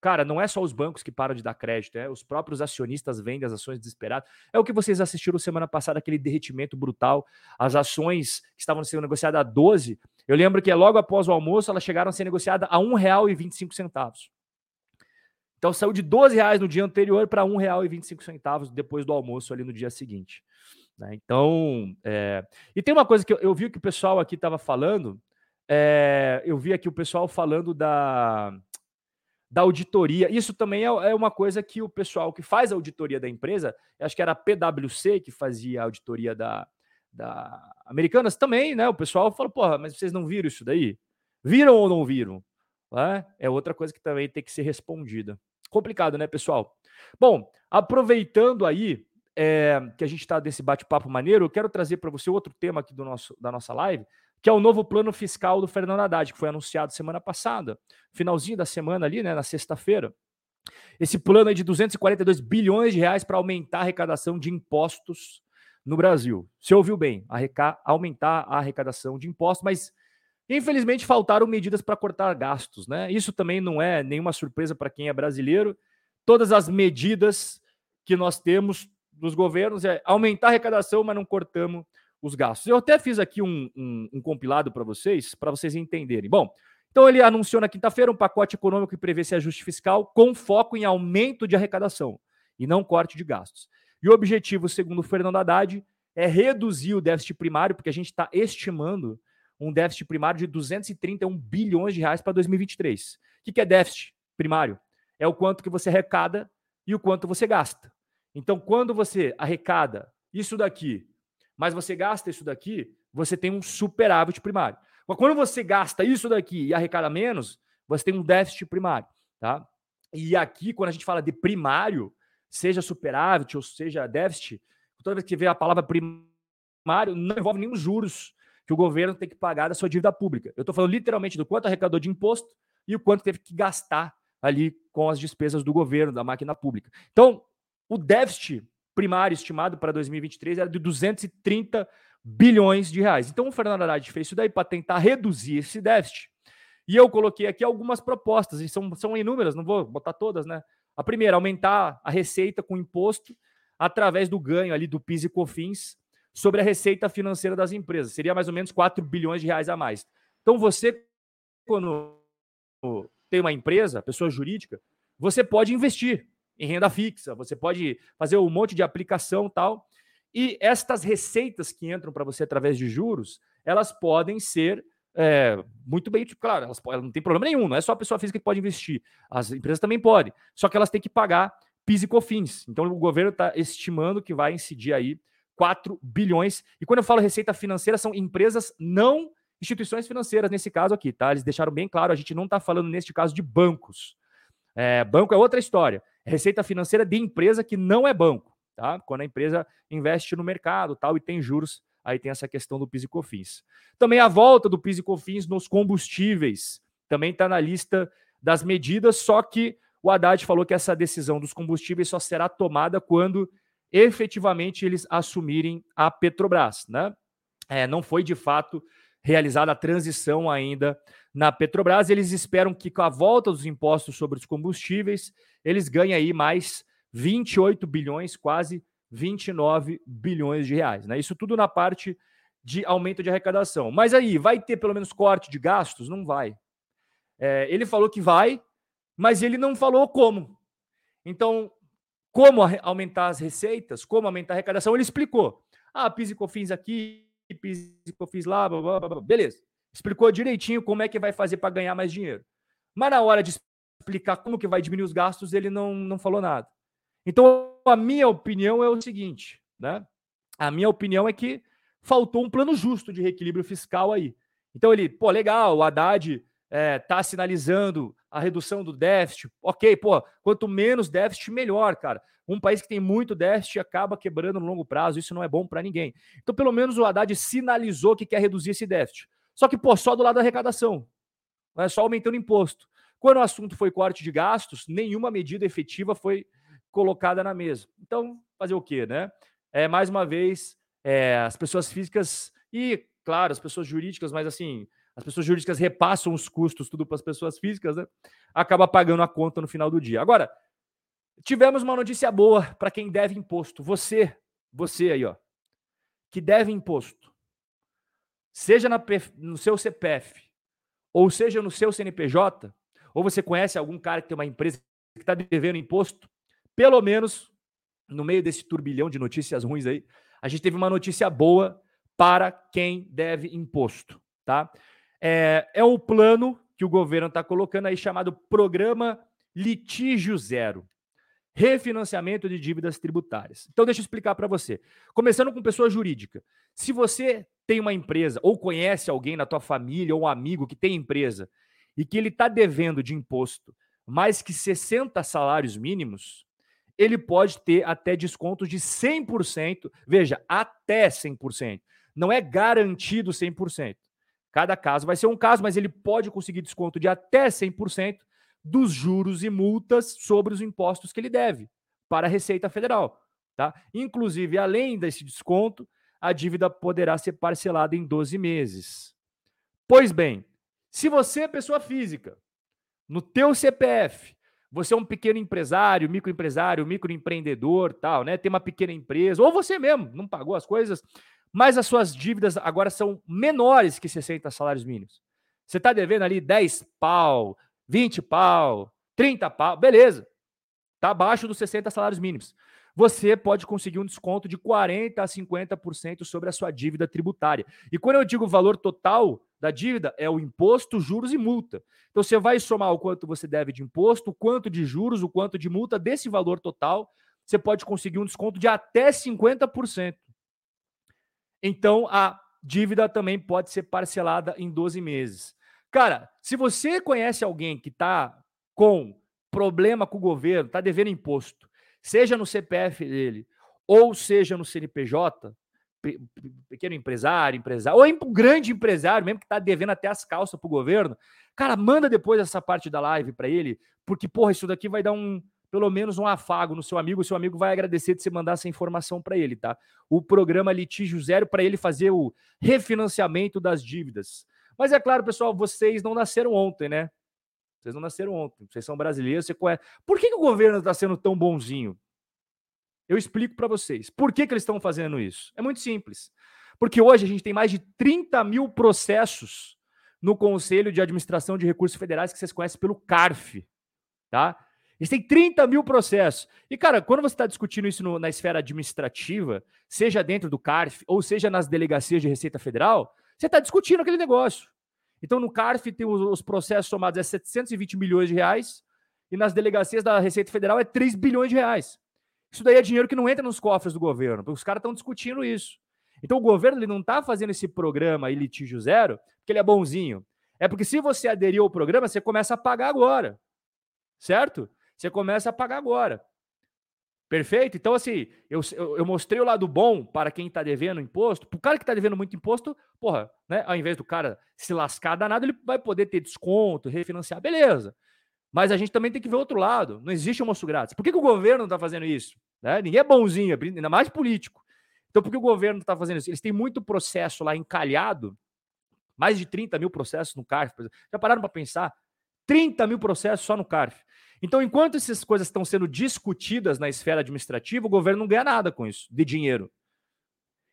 cara, não é só os bancos que param de dar crédito, é os próprios acionistas vendem as ações desesperadas. É o que vocês assistiram semana passada, aquele derretimento brutal, as ações que estavam sendo negociadas a 12. Eu lembro que logo após o almoço, elas chegaram a ser negociadas a R$ 1,25. Então saiu de 12 reais no dia anterior para R$ 1,25 depois do almoço ali no dia seguinte. Né? Então, é... e tem uma coisa que eu, eu vi que o pessoal aqui estava falando, é... eu vi aqui o pessoal falando da, da auditoria. Isso também é, é, uma coisa que o pessoal que faz a auditoria da empresa, acho que era a PwC que fazia a auditoria da, da Americanas também, né? O pessoal falou, porra, mas vocês não viram isso daí? Viram ou não viram? É, é outra coisa que também tem que ser respondida. Complicado, né, pessoal? Bom, aproveitando aí é, que a gente está nesse bate-papo maneiro, eu quero trazer para você outro tema aqui do nosso, da nossa live, que é o novo plano fiscal do Fernando Haddad, que foi anunciado semana passada, finalzinho da semana ali, né, na sexta-feira. Esse plano é de 242 bilhões de reais para aumentar a arrecadação de impostos no Brasil. Você ouviu bem, aumentar a arrecadação de impostos, mas Infelizmente, faltaram medidas para cortar gastos, né? Isso também não é nenhuma surpresa para quem é brasileiro. Todas as medidas que nós temos dos governos é aumentar a arrecadação, mas não cortamos os gastos. Eu até fiz aqui um, um, um compilado para vocês, para vocês entenderem. Bom, então ele anunciou na quinta-feira um pacote econômico que prevê esse ajuste fiscal com foco em aumento de arrecadação e não corte de gastos. E o objetivo, segundo o Fernando Haddad, é reduzir o déficit primário, porque a gente está estimando um déficit primário de 231 bilhões de reais para 2023. O que é déficit primário? É o quanto que você arrecada e o quanto você gasta. Então, quando você arrecada isso daqui, mas você gasta isso daqui, você tem um superávit primário. Mas quando você gasta isso daqui e arrecada menos, você tem um déficit primário, tá? E aqui, quando a gente fala de primário, seja superávit ou seja déficit, toda vez que vê a palavra primário, não envolve nenhum juros que o governo tem que pagar da sua dívida pública. Eu estou falando literalmente do quanto arrecadou de imposto e o quanto teve que gastar ali com as despesas do governo, da máquina pública. Então, o déficit primário estimado para 2023 era de 230 bilhões de reais. Então, o Fernando Haddad fez isso daí para tentar reduzir esse déficit. E eu coloquei aqui algumas propostas, e são, são inúmeras, não vou botar todas, né? A primeira, aumentar a receita com imposto através do ganho ali do PIS e COFINS sobre a receita financeira das empresas. Seria mais ou menos 4 bilhões de reais a mais. Então, você, quando tem uma empresa, pessoa jurídica, você pode investir em renda fixa, você pode fazer um monte de aplicação tal. E estas receitas que entram para você através de juros, elas podem ser é, muito bem, tipo, claro, elas, elas, não tem problema nenhum, não é só a pessoa física que pode investir, as empresas também podem, só que elas têm que pagar PIS e COFINS. Então o governo está estimando que vai incidir aí 4 bilhões. E quando eu falo receita financeira, são empresas não instituições financeiras nesse caso aqui, tá? Eles deixaram bem claro, a gente não está falando neste caso de bancos. É, banco é outra história. É receita financeira de empresa que não é banco, tá? Quando a empresa investe no mercado tal e tem juros, aí tem essa questão do PIS e COFINS. Também a volta do PIS e COFINS nos combustíveis também está na lista das medidas, só que o Haddad falou que essa decisão dos combustíveis só será tomada quando efetivamente eles assumirem a Petrobras, né? É, não foi de fato realizada a transição ainda na Petrobras. Eles esperam que com a volta dos impostos sobre os combustíveis, eles ganhem aí mais 28 bilhões, quase 29 bilhões de reais. Né? Isso tudo na parte de aumento de arrecadação. Mas aí, vai ter pelo menos corte de gastos? Não vai. É, ele falou que vai, mas ele não falou como. Então, como aumentar as receitas, como aumentar a arrecadação, ele explicou. Ah, PIS e COFINS aqui, PIS e COFINS lá, blá, blá, blá, beleza. Explicou direitinho como é que vai fazer para ganhar mais dinheiro. Mas na hora de explicar como que vai diminuir os gastos, ele não, não falou nada. Então, a minha opinião é o seguinte, né? A minha opinião é que faltou um plano justo de reequilíbrio fiscal aí. Então ele, pô, legal, o Haddad é, tá sinalizando a redução do déficit. Ok, pô, quanto menos déficit, melhor, cara. Um país que tem muito déficit acaba quebrando no longo prazo, isso não é bom para ninguém. Então, pelo menos o Haddad sinalizou que quer reduzir esse déficit. Só que, pô, só do lado da arrecadação, é só aumentando imposto. Quando o assunto foi corte de gastos, nenhuma medida efetiva foi colocada na mesa. Então, fazer o quê, né? É, mais uma vez, é, as pessoas físicas e, claro, as pessoas jurídicas, mas assim, as pessoas jurídicas repassam os custos tudo para as pessoas físicas, né? Acaba pagando a conta no final do dia. Agora, Tivemos uma notícia boa para quem deve imposto. Você, você aí, ó, que deve imposto, seja na, no seu CPF, ou seja no seu CNPJ, ou você conhece algum cara que tem uma empresa que está devendo imposto, pelo menos no meio desse turbilhão de notícias ruins aí, a gente teve uma notícia boa para quem deve imposto, tá? É, é o plano que o governo está colocando aí chamado Programa Litígio Zero refinanciamento de dívidas tributárias. Então, deixa eu explicar para você. Começando com pessoa jurídica. Se você tem uma empresa ou conhece alguém na tua família ou um amigo que tem empresa e que ele está devendo de imposto mais que 60 salários mínimos, ele pode ter até descontos de 100%. Veja, até 100%. Não é garantido 100%. Cada caso vai ser um caso, mas ele pode conseguir desconto de até 100% dos juros e multas sobre os impostos que ele deve para a Receita Federal. Tá? Inclusive, além desse desconto, a dívida poderá ser parcelada em 12 meses. Pois bem, se você é pessoa física, no teu CPF, você é um pequeno empresário, microempresário, microempreendedor, tal, né? Tem uma pequena empresa, ou você mesmo não pagou as coisas, mas as suas dívidas agora são menores que 60 salários mínimos. Você está devendo ali 10 pau, 20 pau, 30 pau, beleza. Está abaixo dos 60 salários mínimos. Você pode conseguir um desconto de 40% a 50% sobre a sua dívida tributária. E quando eu digo valor total da dívida, é o imposto, juros e multa. Então você vai somar o quanto você deve de imposto, o quanto de juros, o quanto de multa desse valor total você pode conseguir um desconto de até 50%. Então, a dívida também pode ser parcelada em 12 meses. Cara, se você conhece alguém que está com problema com o governo, está devendo imposto, seja no CPF dele ou seja no CNPJ, pequeno empresário, empresário, ou um grande empresário mesmo que está devendo até as calças para o governo, cara, manda depois essa parte da live para ele, porque, porra, isso daqui vai dar um, pelo menos um afago no seu amigo, o seu amigo vai agradecer de você mandar essa informação para ele, tá? O programa Litígio Zero para ele fazer o refinanciamento das dívidas. Mas é claro, pessoal, vocês não nasceram ontem, né? Vocês não nasceram ontem, vocês são brasileiros, você conhece. Por que, que o governo está sendo tão bonzinho? Eu explico para vocês. Por que, que eles estão fazendo isso? É muito simples. Porque hoje a gente tem mais de 30 mil processos no Conselho de Administração de Recursos Federais que vocês conhecem pelo CARF, tá? Eles têm 30 mil processos. E, cara, quando você está discutindo isso no, na esfera administrativa, seja dentro do CARF ou seja nas delegacias de Receita Federal, você está discutindo aquele negócio. Então, no CARF tem os, os processos somados a 720 milhões de reais e nas delegacias da Receita Federal é 3 bilhões de reais. Isso daí é dinheiro que não entra nos cofres do governo, porque os caras estão discutindo isso. Então, o governo ele não está fazendo esse programa aí, litígio zero, porque ele é bonzinho. É porque se você aderir ao programa, você começa a pagar agora. Certo? Você começa a pagar agora. Perfeito? Então, assim, eu, eu mostrei o lado bom para quem está devendo imposto. Para o cara que está devendo muito imposto, porra, né? Ao invés do cara se lascar danado, ele vai poder ter desconto, refinanciar, beleza. Mas a gente também tem que ver outro lado. Não existe almoço grátis. Por que, que o governo está fazendo isso? Né? Ninguém é bonzinho, ainda mais político. Então, por que o governo está fazendo isso? Eles têm muito processo lá encalhado, mais de 30 mil processos no CARF. Já pararam para pensar? 30 mil processos só no CARF. Então, enquanto essas coisas estão sendo discutidas na esfera administrativa, o governo não ganha nada com isso, de dinheiro.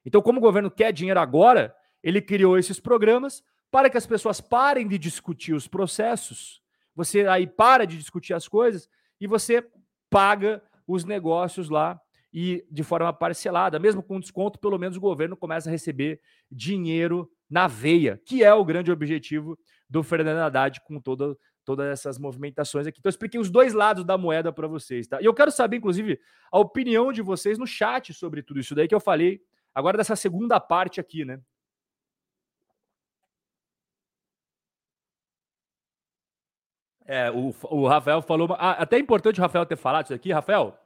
Então, como o governo quer dinheiro agora, ele criou esses programas para que as pessoas parem de discutir os processos. Você aí para de discutir as coisas e você paga os negócios lá e de forma parcelada, mesmo com desconto, pelo menos o governo começa a receber dinheiro na veia, que é o grande objetivo do Fernando Haddad com toda todas essas movimentações aqui. Então, eu expliquei os dois lados da moeda para vocês, tá? E eu quero saber, inclusive, a opinião de vocês no chat sobre tudo isso daí que eu falei, agora dessa segunda parte aqui, né? É, o, o Rafael falou. Ah, até é importante o Rafael ter falado isso aqui. Rafael,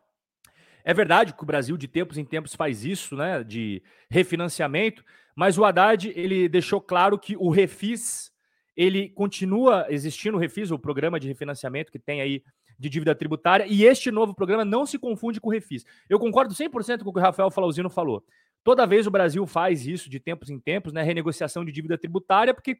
é verdade que o Brasil, de tempos em tempos, faz isso, né? De refinanciamento, mas o Haddad ele deixou claro que o refis ele continua existindo o Refis, o programa de refinanciamento que tem aí de dívida tributária, e este novo programa não se confunde com o Refis. Eu concordo 100% com o que o Rafael Falauzino falou. Toda vez o Brasil faz isso de tempos em tempos, né, renegociação de dívida tributária, porque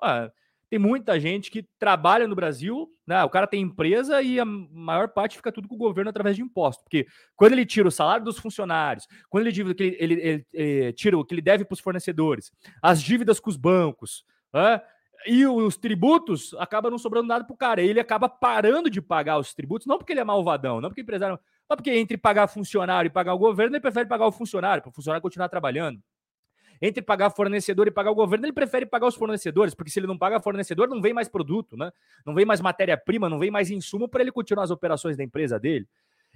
ah, tem muita gente que trabalha no Brasil, né, o cara tem empresa e a maior parte fica tudo com o governo através de imposto, porque quando ele tira o salário dos funcionários, quando ele, ele, ele, ele, ele tira o que ele deve para os fornecedores, as dívidas com os bancos, né, e os tributos acaba não sobrando nada pro cara. Ele acaba parando de pagar os tributos, não porque ele é malvadão, não porque empresário, não porque entre pagar funcionário e pagar o governo, ele prefere pagar o funcionário, para o funcionário continuar trabalhando. Entre pagar fornecedor e pagar o governo, ele prefere pagar os fornecedores, porque se ele não paga fornecedor, não vem mais produto, né? Não vem mais matéria-prima, não vem mais insumo para ele continuar as operações da empresa dele.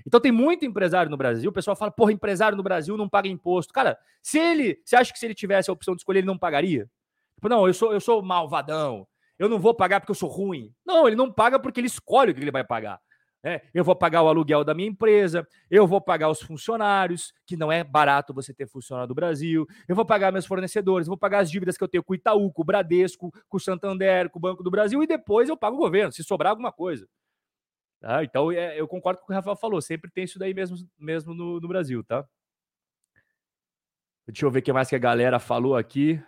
Então tem muito empresário no Brasil, o pessoal fala, porra, empresário no Brasil não paga imposto. Cara, se ele, você acha que se ele tivesse a opção de escolher, ele não pagaria? Tipo, não, eu sou, eu sou malvadão, eu não vou pagar porque eu sou ruim. Não, ele não paga porque ele escolhe o que ele vai pagar. É, eu vou pagar o aluguel da minha empresa, eu vou pagar os funcionários, que não é barato você ter funcionário do Brasil, eu vou pagar meus fornecedores, vou pagar as dívidas que eu tenho com o Itaú, com o Bradesco, com o Santander, com o Banco do Brasil, e depois eu pago o governo, se sobrar alguma coisa. Tá? Então, é, eu concordo com o que o Rafael falou, sempre tem isso daí mesmo, mesmo no, no Brasil, tá? Deixa eu ver o que mais que a galera falou aqui.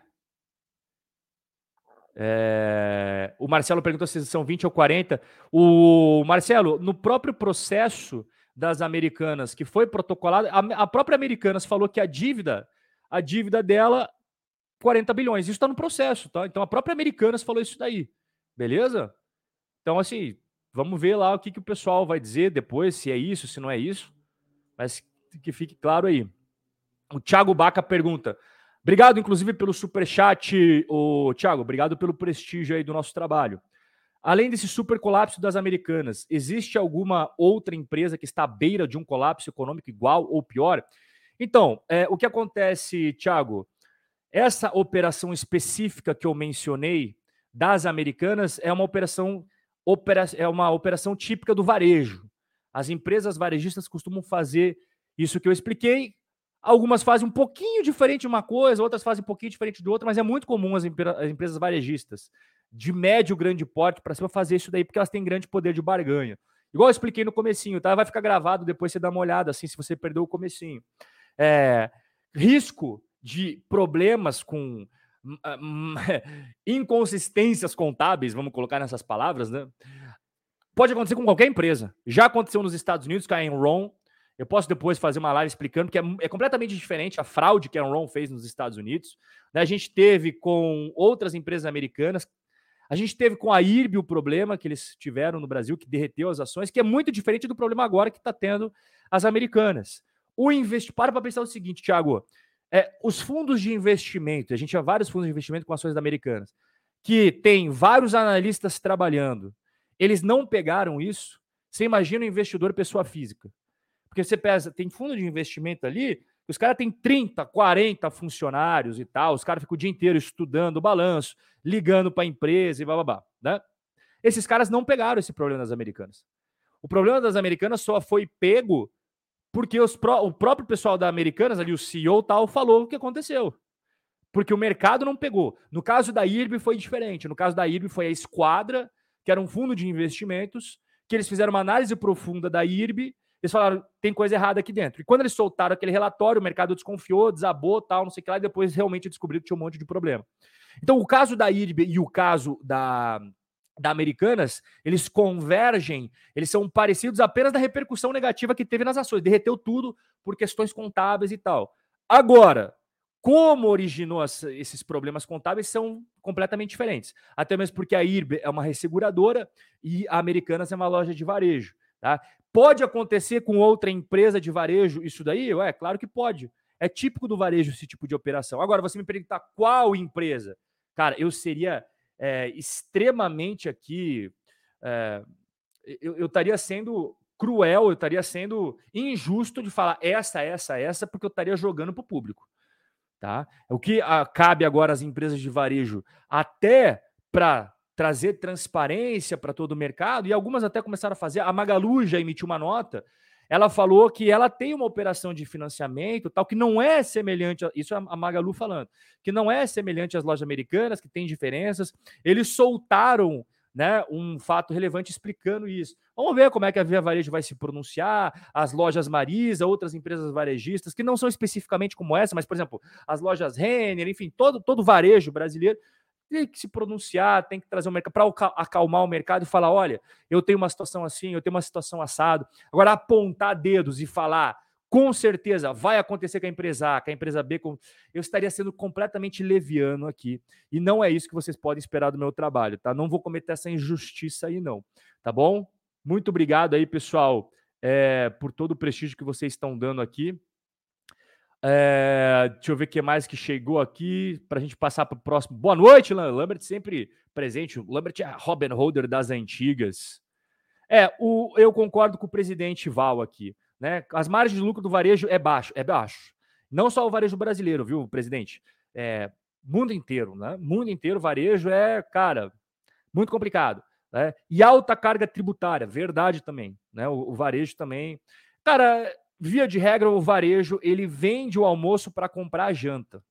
É... O Marcelo perguntou se são 20 ou 40. O Marcelo, no próprio processo das americanas que foi protocolado, a, própria Americanas falou que a dívida, a dívida dela 40 bilhões. Isso está no processo, tá? Então a própria Americanas falou isso daí. Beleza? Então assim, vamos ver lá o que, que o pessoal vai dizer depois, se é isso, se não é isso. Mas que fique claro aí. O Thiago Baca pergunta: Obrigado, inclusive, pelo superchat, o Thiago. Obrigado pelo prestígio aí do nosso trabalho. Além desse super colapso das americanas, existe alguma outra empresa que está à beira de um colapso econômico igual ou pior? Então, é, o que acontece, Thiago? Essa operação específica que eu mencionei das americanas é uma operação, opera, é uma operação típica do varejo. As empresas varejistas costumam fazer isso que eu expliquei. Algumas fazem um pouquinho diferente de uma coisa, outras fazem um pouquinho diferente de outra, mas é muito comum as, as empresas varejistas de médio grande porte para cima fazer isso daí, porque elas têm grande poder de barganha. Igual eu expliquei no comecinho, tá? Vai ficar gravado, depois você dá uma olhada, assim, se você perdeu o comecinho. É, risco de problemas com hum, inconsistências contábeis, vamos colocar nessas palavras, né? Pode acontecer com qualquer empresa. Já aconteceu nos Estados Unidos com a Enron. Eu posso depois fazer uma live explicando que é, é completamente diferente a fraude que a Enron fez nos Estados Unidos. Né? A gente teve com outras empresas americanas a gente teve com a IRB o problema que eles tiveram no Brasil, que derreteu as ações, que é muito diferente do problema agora que está tendo as americanas. O investi... Para para pensar o seguinte, Thiago. É, os fundos de investimento, a gente tinha vários fundos de investimento com ações americanas, que tem vários analistas trabalhando. Eles não pegaram isso. Você imagina o investidor pessoa física. Porque você pensa, tem fundo de investimento ali os caras têm 30, 40 funcionários e tal, os caras ficam o dia inteiro estudando o balanço, ligando para a empresa e blá, blá, blá, né? Esses caras não pegaram esse problema das americanas. O problema das americanas só foi pego porque os pró o próprio pessoal da Americanas, ali o CEO tal, falou o que aconteceu. Porque o mercado não pegou. No caso da IRB foi diferente. No caso da IRB foi a Esquadra, que era um fundo de investimentos, que eles fizeram uma análise profunda da IRB eles falaram, tem coisa errada aqui dentro. E quando eles soltaram aquele relatório, o mercado desconfiou, desabou, tal, não sei o que lá, e depois realmente descobriu que tinha um monte de problema. Então, o caso da IRB e o caso da, da Americanas, eles convergem, eles são parecidos apenas da repercussão negativa que teve nas ações. Derreteu tudo por questões contábeis e tal. Agora, como originou esses problemas contábeis são completamente diferentes. Até mesmo porque a IRB é uma resseguradora e a Americanas é uma loja de varejo. Tá? Pode acontecer com outra empresa de varejo isso daí? É claro que pode. É típico do varejo esse tipo de operação. Agora, você me perguntar qual empresa? Cara, eu seria é, extremamente aqui. É, eu, eu estaria sendo cruel, eu estaria sendo injusto de falar essa, essa, essa, porque eu estaria jogando para o público. Tá? O que a, ah, cabe agora às empresas de varejo, até para trazer transparência para todo o mercado, e algumas até começaram a fazer. A Magalu já emitiu uma nota. Ela falou que ela tem uma operação de financiamento, tal, que não é semelhante, a, isso é a Magalu falando, que não é semelhante às lojas americanas, que tem diferenças. Eles soltaram né, um fato relevante explicando isso. Vamos ver como é que a Via Varejo vai se pronunciar, as lojas Marisa, outras empresas varejistas, que não são especificamente como essa, mas, por exemplo, as lojas Renner, enfim, todo, todo varejo brasileiro tem que se pronunciar, tem que trazer o mercado para acalmar o mercado e falar: olha, eu tenho uma situação assim, eu tenho uma situação assado. Agora, apontar dedos e falar, com certeza vai acontecer com a empresa A, com a empresa B, com... eu estaria sendo completamente leviano aqui. E não é isso que vocês podem esperar do meu trabalho, tá? Não vou cometer essa injustiça aí, não. Tá bom? Muito obrigado aí, pessoal, é, por todo o prestígio que vocês estão dando aqui. É, deixa eu ver o que mais que chegou aqui para a gente passar para o próximo. Boa noite, Lambert, sempre presente. O Lambert é Robin Holder das antigas. É, o, eu concordo com o presidente Val aqui. Né? As margens de lucro do varejo é baixo, é baixo. Não só o varejo brasileiro, viu, presidente? É, mundo inteiro, né? Mundo inteiro, varejo é, cara, muito complicado. Né? E alta carga tributária, verdade também. Né? O, o varejo também. Cara, via de regra, o varejo ele vende o almoço para comprar a janta.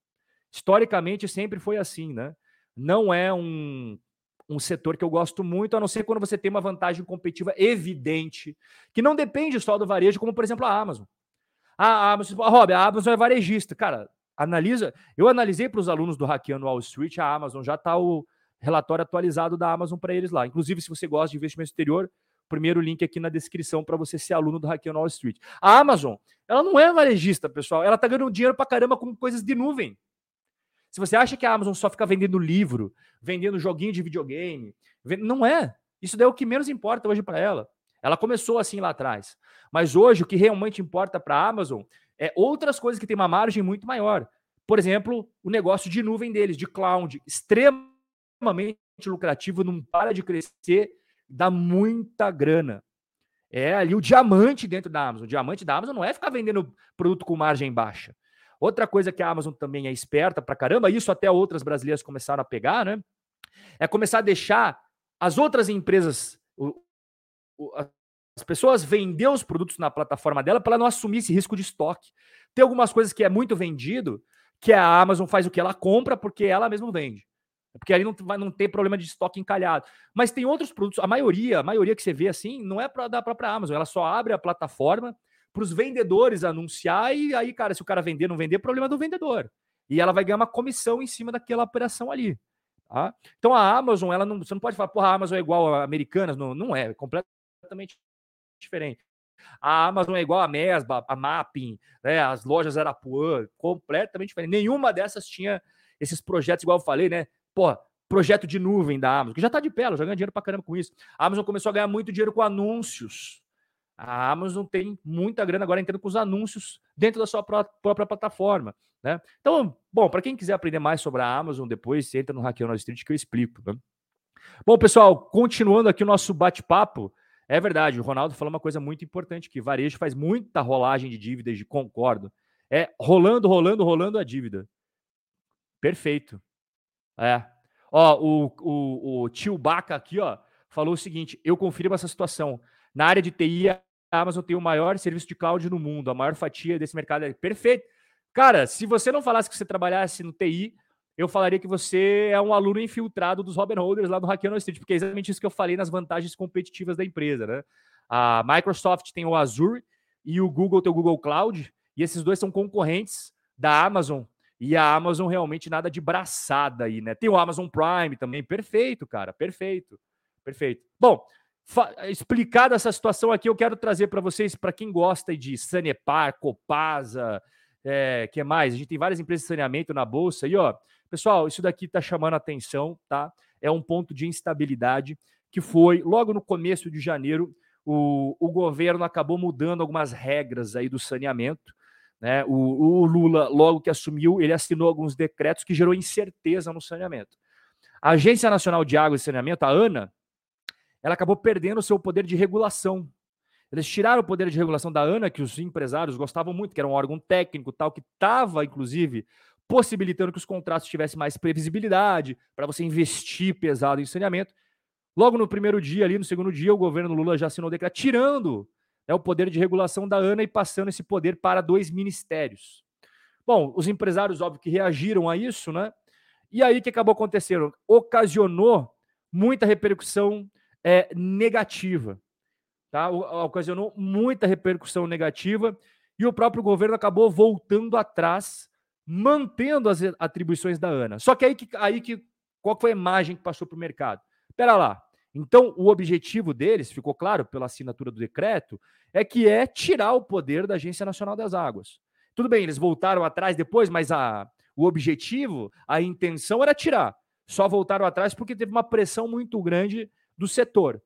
Historicamente sempre foi assim, né? Não é um, um setor que eu gosto muito, a não ser quando você tem uma vantagem competitiva evidente, que não depende só do varejo, como por exemplo a Amazon. A Amazon, Rob, a Amazon é varejista. Cara, analisa. Eu analisei para os alunos do Hackeando Wall Street, a Amazon já está o relatório atualizado da Amazon para eles lá. Inclusive, se você gosta de investimento exterior, primeiro link aqui na descrição para você ser aluno do Hackeando Wall Street. A Amazon, ela não é varejista, pessoal. Ela tá ganhando dinheiro para caramba com coisas de nuvem. Se você acha que a Amazon só fica vendendo livro, vendendo joguinho de videogame, não é. Isso daí é o que menos importa hoje para ela. Ela começou assim lá atrás. Mas hoje o que realmente importa para a Amazon é outras coisas que têm uma margem muito maior. Por exemplo, o negócio de nuvem deles, de cloud, extremamente lucrativo, não para de crescer, dá muita grana. É ali o diamante dentro da Amazon. O diamante da Amazon não é ficar vendendo produto com margem baixa. Outra coisa que a Amazon também é esperta pra caramba, isso até outras brasileiras começaram a pegar, né? É começar a deixar as outras empresas, o, o, as pessoas vender os produtos na plataforma dela para ela não assumir esse risco de estoque. Tem algumas coisas que é muito vendido, que a Amazon faz o que ela compra porque ela mesma vende. Porque ali não vai não ter problema de estoque encalhado. Mas tem outros produtos, a maioria, a maioria que você vê assim, não é para da própria Amazon, ela só abre a plataforma para os vendedores anunciar e aí, cara, se o cara vender não vender, problema do vendedor. E ela vai ganhar uma comissão em cima daquela operação ali. Tá? Então a Amazon, ela não, você não pode falar, porra, a Amazon é igual a Americanas, não, não é, é completamente diferente. A Amazon é igual a Mesba, a Mapping, né, as lojas Arapuã, completamente diferente. Nenhuma dessas tinha esses projetos, igual eu falei, né? Pô, projeto de nuvem da Amazon, que já tá de pé, ela já ganha dinheiro pra caramba com isso. A Amazon começou a ganhar muito dinheiro com anúncios. A Amazon tem muita grana agora entrando com os anúncios dentro da sua própria plataforma. Né? Então, bom, para quem quiser aprender mais sobre a Amazon, depois entra no Hackeando na Street que eu explico. Né? Bom, pessoal, continuando aqui o nosso bate-papo, é verdade, o Ronaldo falou uma coisa muito importante, que varejo faz muita rolagem de dívidas, de concordo. É rolando, rolando, rolando a dívida. Perfeito. É. Ó, o, o, o tio Baca aqui, ó, falou o seguinte: eu confirmo essa situação. Na área de TI, a Amazon tem o maior serviço de cloud no mundo, a maior fatia desse mercado. É perfeito. Cara, se você não falasse que você trabalhasse no TI, eu falaria que você é um aluno infiltrado dos Robin Holders lá do Hackeando Street, porque é exatamente isso que eu falei nas vantagens competitivas da empresa, né? A Microsoft tem o Azure e o Google tem o Google Cloud, e esses dois são concorrentes da Amazon. E a Amazon realmente nada de braçada aí, né? Tem o Amazon Prime também, perfeito, cara, perfeito. Perfeito. Bom, explicada essa situação aqui, eu quero trazer para vocês, para quem gosta de Sanepar, Copasa, é, que mais? A gente tem várias empresas de saneamento na bolsa e ó, pessoal, isso daqui está chamando atenção, tá? É um ponto de instabilidade que foi logo no começo de janeiro. O, o governo acabou mudando algumas regras aí do saneamento. Né? O, o Lula, logo que assumiu, ele assinou alguns decretos que gerou incerteza no saneamento. A Agência Nacional de Água e Saneamento, a ANA, ela acabou perdendo o seu poder de regulação. Eles tiraram o poder de regulação da ANA, que os empresários gostavam muito, que era um órgão técnico tal, que estava, inclusive, possibilitando que os contratos tivessem mais previsibilidade, para você investir pesado em saneamento. Logo no primeiro dia, ali no segundo dia, o governo Lula já assinou o decreto, tirando né, o poder de regulação da ANA e passando esse poder para dois ministérios. Bom, os empresários, óbvio, que reagiram a isso, né? E aí o que acabou acontecendo? Ocasionou muita repercussão é, negativa. Tá? Ocasionou muita repercussão negativa e o próprio governo acabou voltando atrás, mantendo as atribuições da ANA. Só que aí, que, aí que qual foi a imagem que passou para o mercado? Espera lá. Então, o objetivo deles, ficou claro pela assinatura do decreto, é que é tirar o poder da Agência Nacional das Águas. Tudo bem, eles voltaram atrás depois, mas a, o objetivo, a intenção era tirar. Só voltaram atrás porque teve uma pressão muito grande do setor.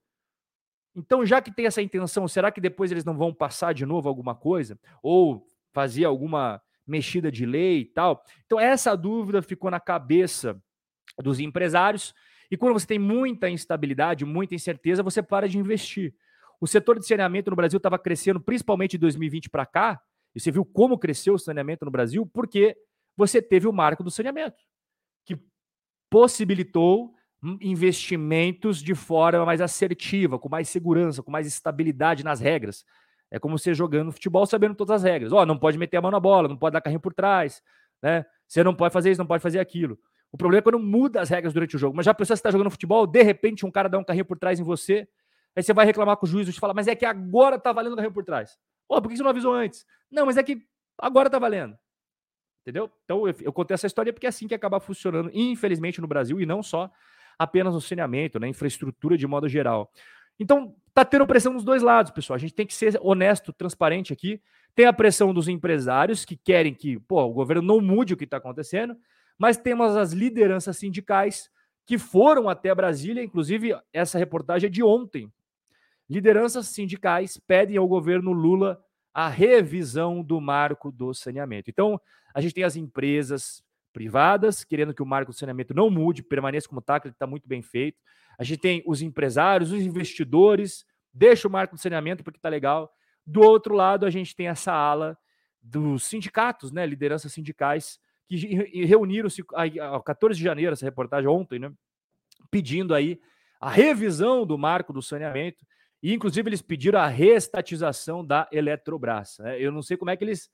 Então, já que tem essa intenção, será que depois eles não vão passar de novo alguma coisa? Ou fazer alguma mexida de lei e tal? Então, essa dúvida ficou na cabeça dos empresários. E quando você tem muita instabilidade, muita incerteza, você para de investir. O setor de saneamento no Brasil estava crescendo, principalmente de 2020 para cá. E você viu como cresceu o saneamento no Brasil? Porque você teve o marco do saneamento, que possibilitou investimentos de forma mais assertiva, com mais segurança, com mais estabilidade nas regras. É como você jogando futebol sabendo todas as regras. Ó, oh, não pode meter a mão na bola, não pode dar carrinho por trás, né? Você não pode fazer isso, não pode fazer aquilo. O problema é quando muda as regras durante o jogo. Mas já pensou, você está jogando futebol, de repente um cara dá um carrinho por trás em você, aí você vai reclamar com o juiz e fala, mas é que agora tá valendo o carrinho por trás. Pô, por que você não avisou antes? Não, mas é que agora tá valendo. Entendeu? Então eu, eu contei essa história porque é assim que acaba funcionando, infelizmente, no Brasil, e não só apenas no saneamento, na né, infraestrutura de modo geral. Então, tá tendo pressão dos dois lados, pessoal. A gente tem que ser honesto, transparente aqui. Tem a pressão dos empresários que querem que pô, o governo não mude o que está acontecendo, mas temos as lideranças sindicais que foram até Brasília, inclusive essa reportagem é de ontem. Lideranças sindicais pedem ao governo Lula a revisão do marco do saneamento. Então, a gente tem as empresas privadas, querendo que o marco do saneamento não mude, permaneça como está, que ele está muito bem feito. A gente tem os empresários, os investidores, deixa o marco do saneamento porque está legal. Do outro lado, a gente tem essa ala dos sindicatos, né, lideranças sindicais, que reuniram-se a 14 de janeiro, essa reportagem ontem, né, pedindo aí a revisão do marco do saneamento, e inclusive eles pediram a reestatização da Eletrobras. Né? Eu não sei como é que eles,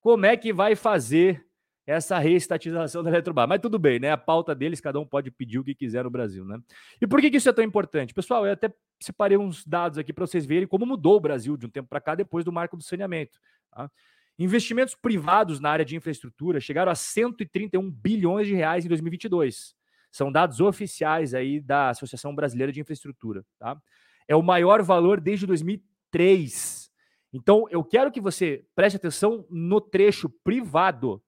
como é que vai fazer essa reestatização da Eletrobras. Mas tudo bem, né? A pauta deles, cada um pode pedir o que quiser no Brasil, né? E por que, que isso é tão importante? Pessoal, eu até separei uns dados aqui para vocês verem como mudou o Brasil de um tempo para cá depois do marco do saneamento. Tá? Investimentos privados na área de infraestrutura chegaram a 131 bilhões de reais em 2022. São dados oficiais aí da Associação Brasileira de Infraestrutura, tá? É o maior valor desde 2003. Então, eu quero que você preste atenção no trecho privado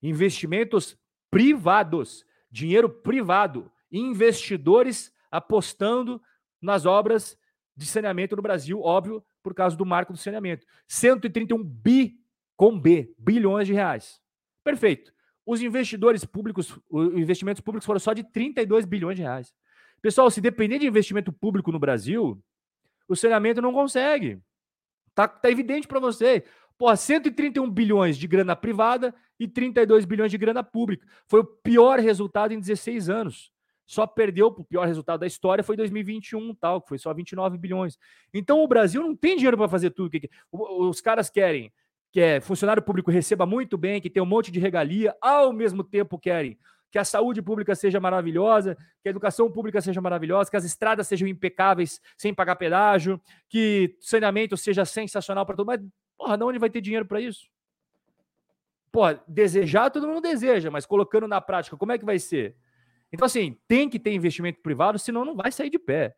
investimentos privados, dinheiro privado, investidores apostando nas obras de saneamento no Brasil, óbvio, por causa do marco do saneamento. 131 bi com B, bilhões de reais. Perfeito. Os investidores públicos, os investimentos públicos foram só de 32 bilhões de reais. Pessoal, se depender de investimento público no Brasil, o saneamento não consegue. Tá, tá evidente para você. Pô, 131 bilhões de grana privada e 32 bilhões de grana pública. Foi o pior resultado em 16 anos. Só perdeu o pior resultado da história foi 2021, tal, que foi só 29 bilhões. Então o Brasil não tem dinheiro para fazer tudo que os caras querem, que é funcionário público receba muito bem, que tem um monte de regalia, ao mesmo tempo querem que a saúde pública seja maravilhosa, que a educação pública seja maravilhosa, que as estradas sejam impecáveis sem pagar pedágio, que saneamento seja sensacional para todo mundo. Mas, porra, de onde vai ter dinheiro para isso? Porra, desejar todo mundo deseja, mas colocando na prática, como é que vai ser? Então, assim, tem que ter investimento privado, senão não vai sair de pé.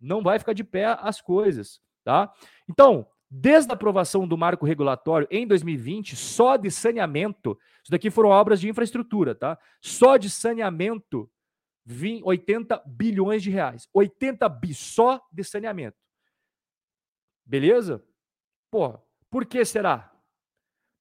Não vai ficar de pé as coisas, tá? Então, desde a aprovação do marco regulatório em 2020, só de saneamento, isso daqui foram obras de infraestrutura, tá? Só de saneamento, 20, 80 bilhões de reais. 80 bi só de saneamento. Beleza? Pô, por que será?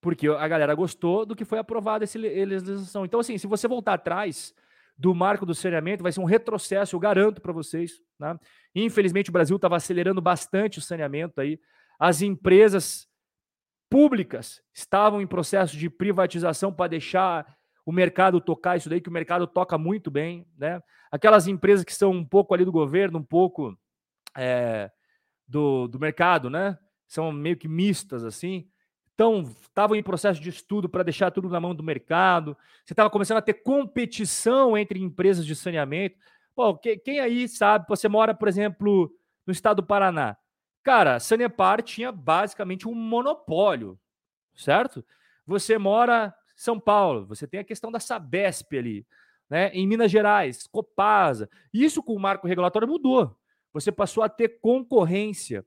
Porque a galera gostou do que foi aprovado essa legislação. Então, assim, se você voltar atrás do marco do saneamento, vai ser um retrocesso, eu garanto para vocês. Né? Infelizmente, o Brasil estava acelerando bastante o saneamento aí. As empresas públicas estavam em processo de privatização para deixar o mercado tocar isso daí, que o mercado toca muito bem. Né? Aquelas empresas que são um pouco ali do governo, um pouco é, do, do mercado, né? São meio que mistas assim então, estavam em processo de estudo para deixar tudo na mão do mercado. Você estava começando a ter competição entre empresas de saneamento. Pô, quem aí sabe, você mora, por exemplo, no estado do Paraná. Cara, Sanepar tinha basicamente um monopólio, certo? Você mora em São Paulo, você tem a questão da Sabesp ali, né? Em Minas Gerais, Copasa. Isso com o marco regulatório mudou. Você passou a ter concorrência.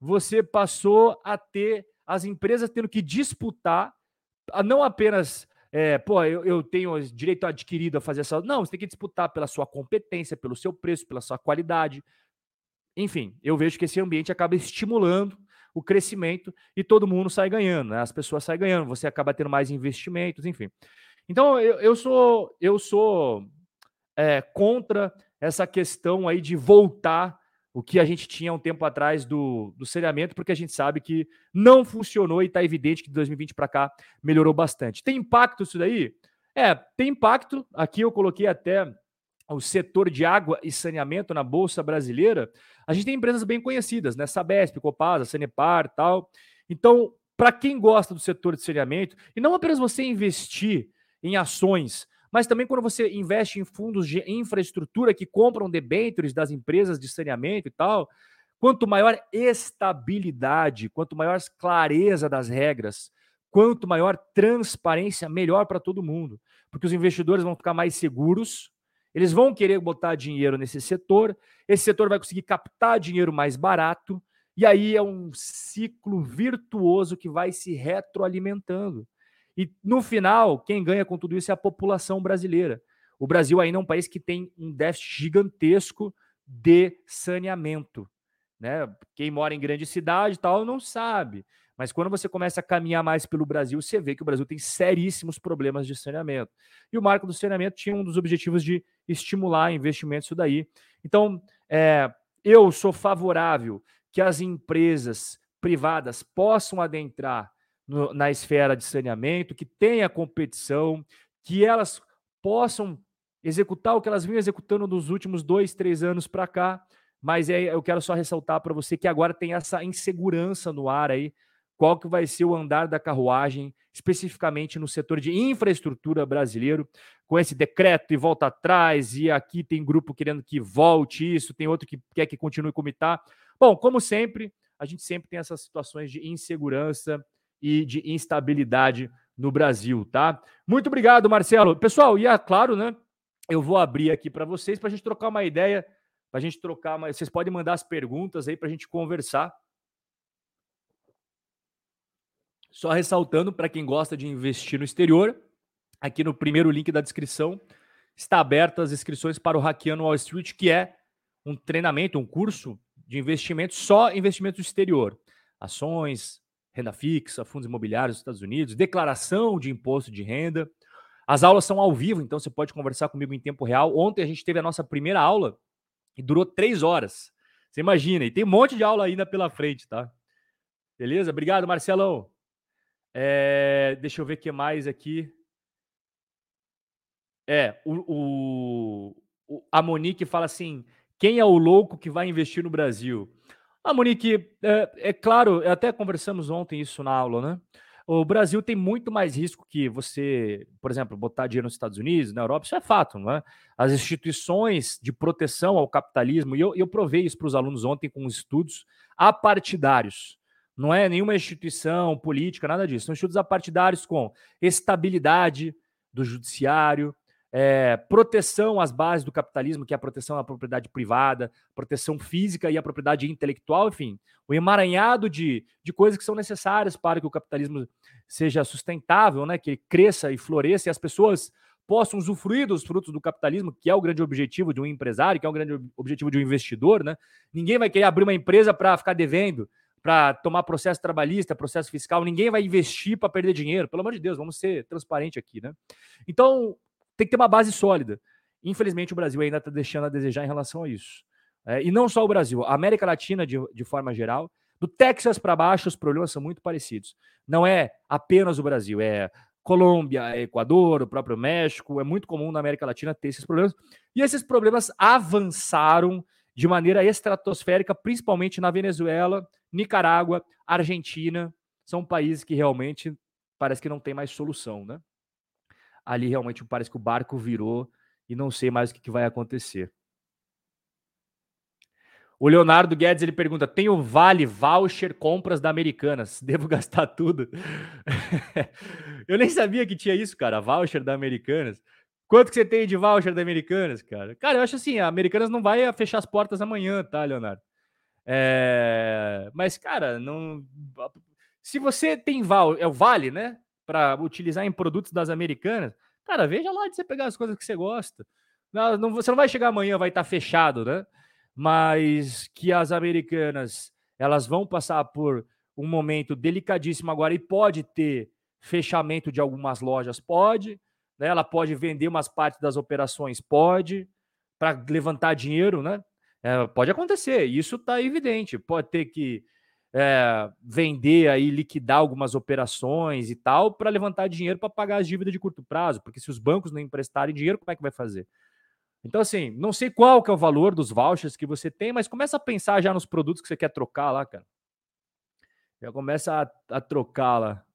Você passou a ter as empresas tendo que disputar, não apenas, é, pô, eu, eu tenho direito adquirido a fazer essa. Não, você tem que disputar pela sua competência, pelo seu preço, pela sua qualidade. Enfim, eu vejo que esse ambiente acaba estimulando o crescimento e todo mundo sai ganhando, né? as pessoas saem ganhando, você acaba tendo mais investimentos, enfim. Então, eu, eu sou, eu sou é, contra essa questão aí de voltar o que a gente tinha um tempo atrás do, do saneamento, porque a gente sabe que não funcionou e está evidente que de 2020 para cá melhorou bastante. Tem impacto isso daí? É, tem impacto. Aqui eu coloquei até o setor de água e saneamento na Bolsa Brasileira. A gente tem empresas bem conhecidas, né? Sabesp, Copasa, Sanepar tal. Então, para quem gosta do setor de saneamento, e não apenas você investir em ações mas também quando você investe em fundos de infraestrutura que compram debêntures das empresas de saneamento e tal, quanto maior estabilidade, quanto maior clareza das regras, quanto maior transparência, melhor para todo mundo. Porque os investidores vão ficar mais seguros, eles vão querer botar dinheiro nesse setor, esse setor vai conseguir captar dinheiro mais barato, e aí é um ciclo virtuoso que vai se retroalimentando. E no final, quem ganha com tudo isso é a população brasileira. O Brasil ainda é um país que tem um déficit gigantesco de saneamento. Né? Quem mora em grande cidade e tal não sabe. Mas quando você começa a caminhar mais pelo Brasil, você vê que o Brasil tem seríssimos problemas de saneamento. E o marco do saneamento tinha um dos objetivos de estimular investimentos isso daí. Então, é, eu sou favorável que as empresas privadas possam adentrar no, na esfera de saneamento, que tenha competição, que elas possam executar o que elas vinham executando nos últimos dois, três anos para cá. Mas é, eu quero só ressaltar para você que agora tem essa insegurança no ar aí qual que vai ser o andar da carruagem, especificamente no setor de infraestrutura brasileiro, com esse decreto e volta atrás, e aqui tem grupo querendo que volte isso, tem outro que quer que continue como está. Bom, como sempre, a gente sempre tem essas situações de insegurança e de instabilidade no Brasil, tá? Muito obrigado, Marcelo. Pessoal, e é claro, né? Eu vou abrir aqui para vocês para a gente trocar uma ideia, para a gente trocar, mas vocês podem mandar as perguntas aí para a gente conversar Só ressaltando para quem gosta de investir no exterior, aqui no primeiro link da descrição está aberto as inscrições para o Hackeando Wall Street, que é um treinamento, um curso de investimento só investimento exterior, ações, renda fixa, fundos imobiliários dos Estados Unidos, declaração de imposto de renda. As aulas são ao vivo, então você pode conversar comigo em tempo real. Ontem a gente teve a nossa primeira aula e durou três horas. Você imagina, e tem um monte de aula ainda pela frente, tá? Beleza? Obrigado, Marcelão. É, deixa eu ver o que mais aqui. É, o, o, a Monique fala assim: quem é o louco que vai investir no Brasil? A Monique, é, é claro, até conversamos ontem isso na aula, né? O Brasil tem muito mais risco que você, por exemplo, botar dinheiro nos Estados Unidos, na Europa, isso é fato, não é? As instituições de proteção ao capitalismo, e eu, eu provei isso para os alunos ontem com estudos apartidários. Não é nenhuma instituição política, nada disso. São estudos apartidários com estabilidade do judiciário, é, proteção às bases do capitalismo, que é a proteção à propriedade privada, proteção física e à propriedade intelectual, enfim, o emaranhado de, de coisas que são necessárias para que o capitalismo seja sustentável, né, que ele cresça e floresça e as pessoas possam usufruir dos frutos do capitalismo, que é o grande objetivo de um empresário, que é o grande objetivo de um investidor, né? Ninguém vai querer abrir uma empresa para ficar devendo para tomar processo trabalhista, processo fiscal, ninguém vai investir para perder dinheiro. Pelo amor de Deus, vamos ser transparente aqui, né? Então, tem que ter uma base sólida. Infelizmente, o Brasil ainda está deixando a desejar em relação a isso. É, e não só o Brasil, a América Latina, de, de forma geral, do Texas para baixo, os problemas são muito parecidos. Não é apenas o Brasil, é Colômbia, é Equador, o próprio México. É muito comum na América Latina ter esses problemas. E esses problemas avançaram de maneira estratosférica, principalmente na Venezuela, Nicarágua, Argentina. São países que realmente parece que não tem mais solução, né? Ali realmente parece que o barco virou e não sei mais o que, vai acontecer. O Leonardo Guedes ele pergunta: tem o Vale Voucher Compras da Americanas? Devo gastar tudo? eu nem sabia que tinha isso, cara. Voucher da Americanas. Quanto que você tem de voucher da Americanas, cara? Cara, eu acho assim, a Americanas não vai fechar as portas amanhã, tá, Leonardo? É... Mas, cara, não. Se você tem val, é o vale, né? Para utilizar em produtos das Americanas, cara, veja lá de você pegar as coisas que você gosta. Não, não, você não vai chegar amanhã, vai estar fechado, né? Mas que as Americanas elas vão passar por um momento delicadíssimo agora e pode ter fechamento de algumas lojas, pode né? Ela pode vender umas partes das operações, pode, para levantar dinheiro, né? É, pode acontecer, isso está evidente. Pode ter que é, vender aí, liquidar algumas operações e tal, para levantar dinheiro para pagar as dívidas de curto prazo, porque se os bancos não emprestarem dinheiro, como é que vai fazer? Então, assim, não sei qual que é o valor dos vouchers que você tem, mas começa a pensar já nos produtos que você quer trocar lá, cara. Já começa a, a trocar lá.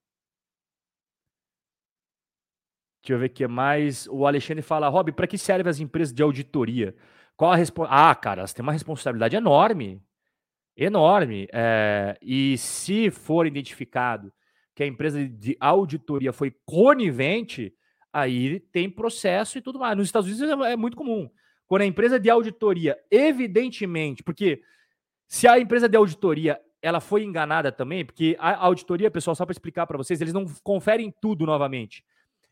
Deixa eu ver o que mais. O Alexandre fala, Rob, para que servem as empresas de auditoria? Qual a? Ah, cara, elas têm uma responsabilidade enorme. Enorme. É... E se for identificado que a empresa de auditoria foi conivente, aí tem processo e tudo mais. Nos Estados Unidos é, é muito comum. Quando a empresa de auditoria, evidentemente, porque se a empresa de auditoria ela foi enganada também, porque a auditoria, pessoal, só para explicar para vocês, eles não conferem tudo novamente.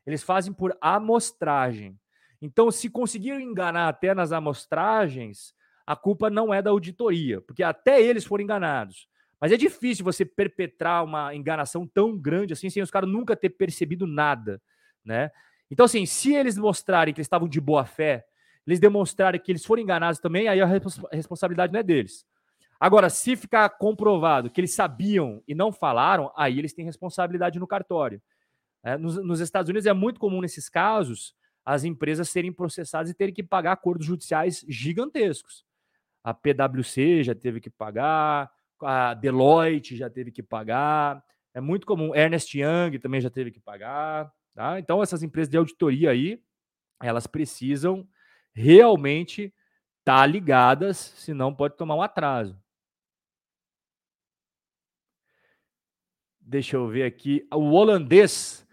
Eles fazem por amostragem. Então, se conseguiram enganar até nas amostragens, a culpa não é da auditoria, porque até eles foram enganados. Mas é difícil você perpetrar uma enganação tão grande assim sem os caras nunca ter percebido nada, né? Então, assim, se eles mostrarem que eles estavam de boa fé, eles demonstrarem que eles foram enganados também, aí a responsabilidade não é deles. Agora, se ficar comprovado que eles sabiam e não falaram, aí eles têm responsabilidade no cartório. É, nos, nos, Estados Unidos é muito comum nesses casos as empresas serem processadas e terem que pagar acordos judiciais gigantescos. A PwC já teve que pagar, a Deloitte já teve que pagar, é muito comum. Ernest Young também já teve que pagar. Tá? Então, essas empresas de auditoria aí, elas precisam realmente estar tá ligadas, senão pode tomar um atraso. Deixa eu ver aqui. O holandês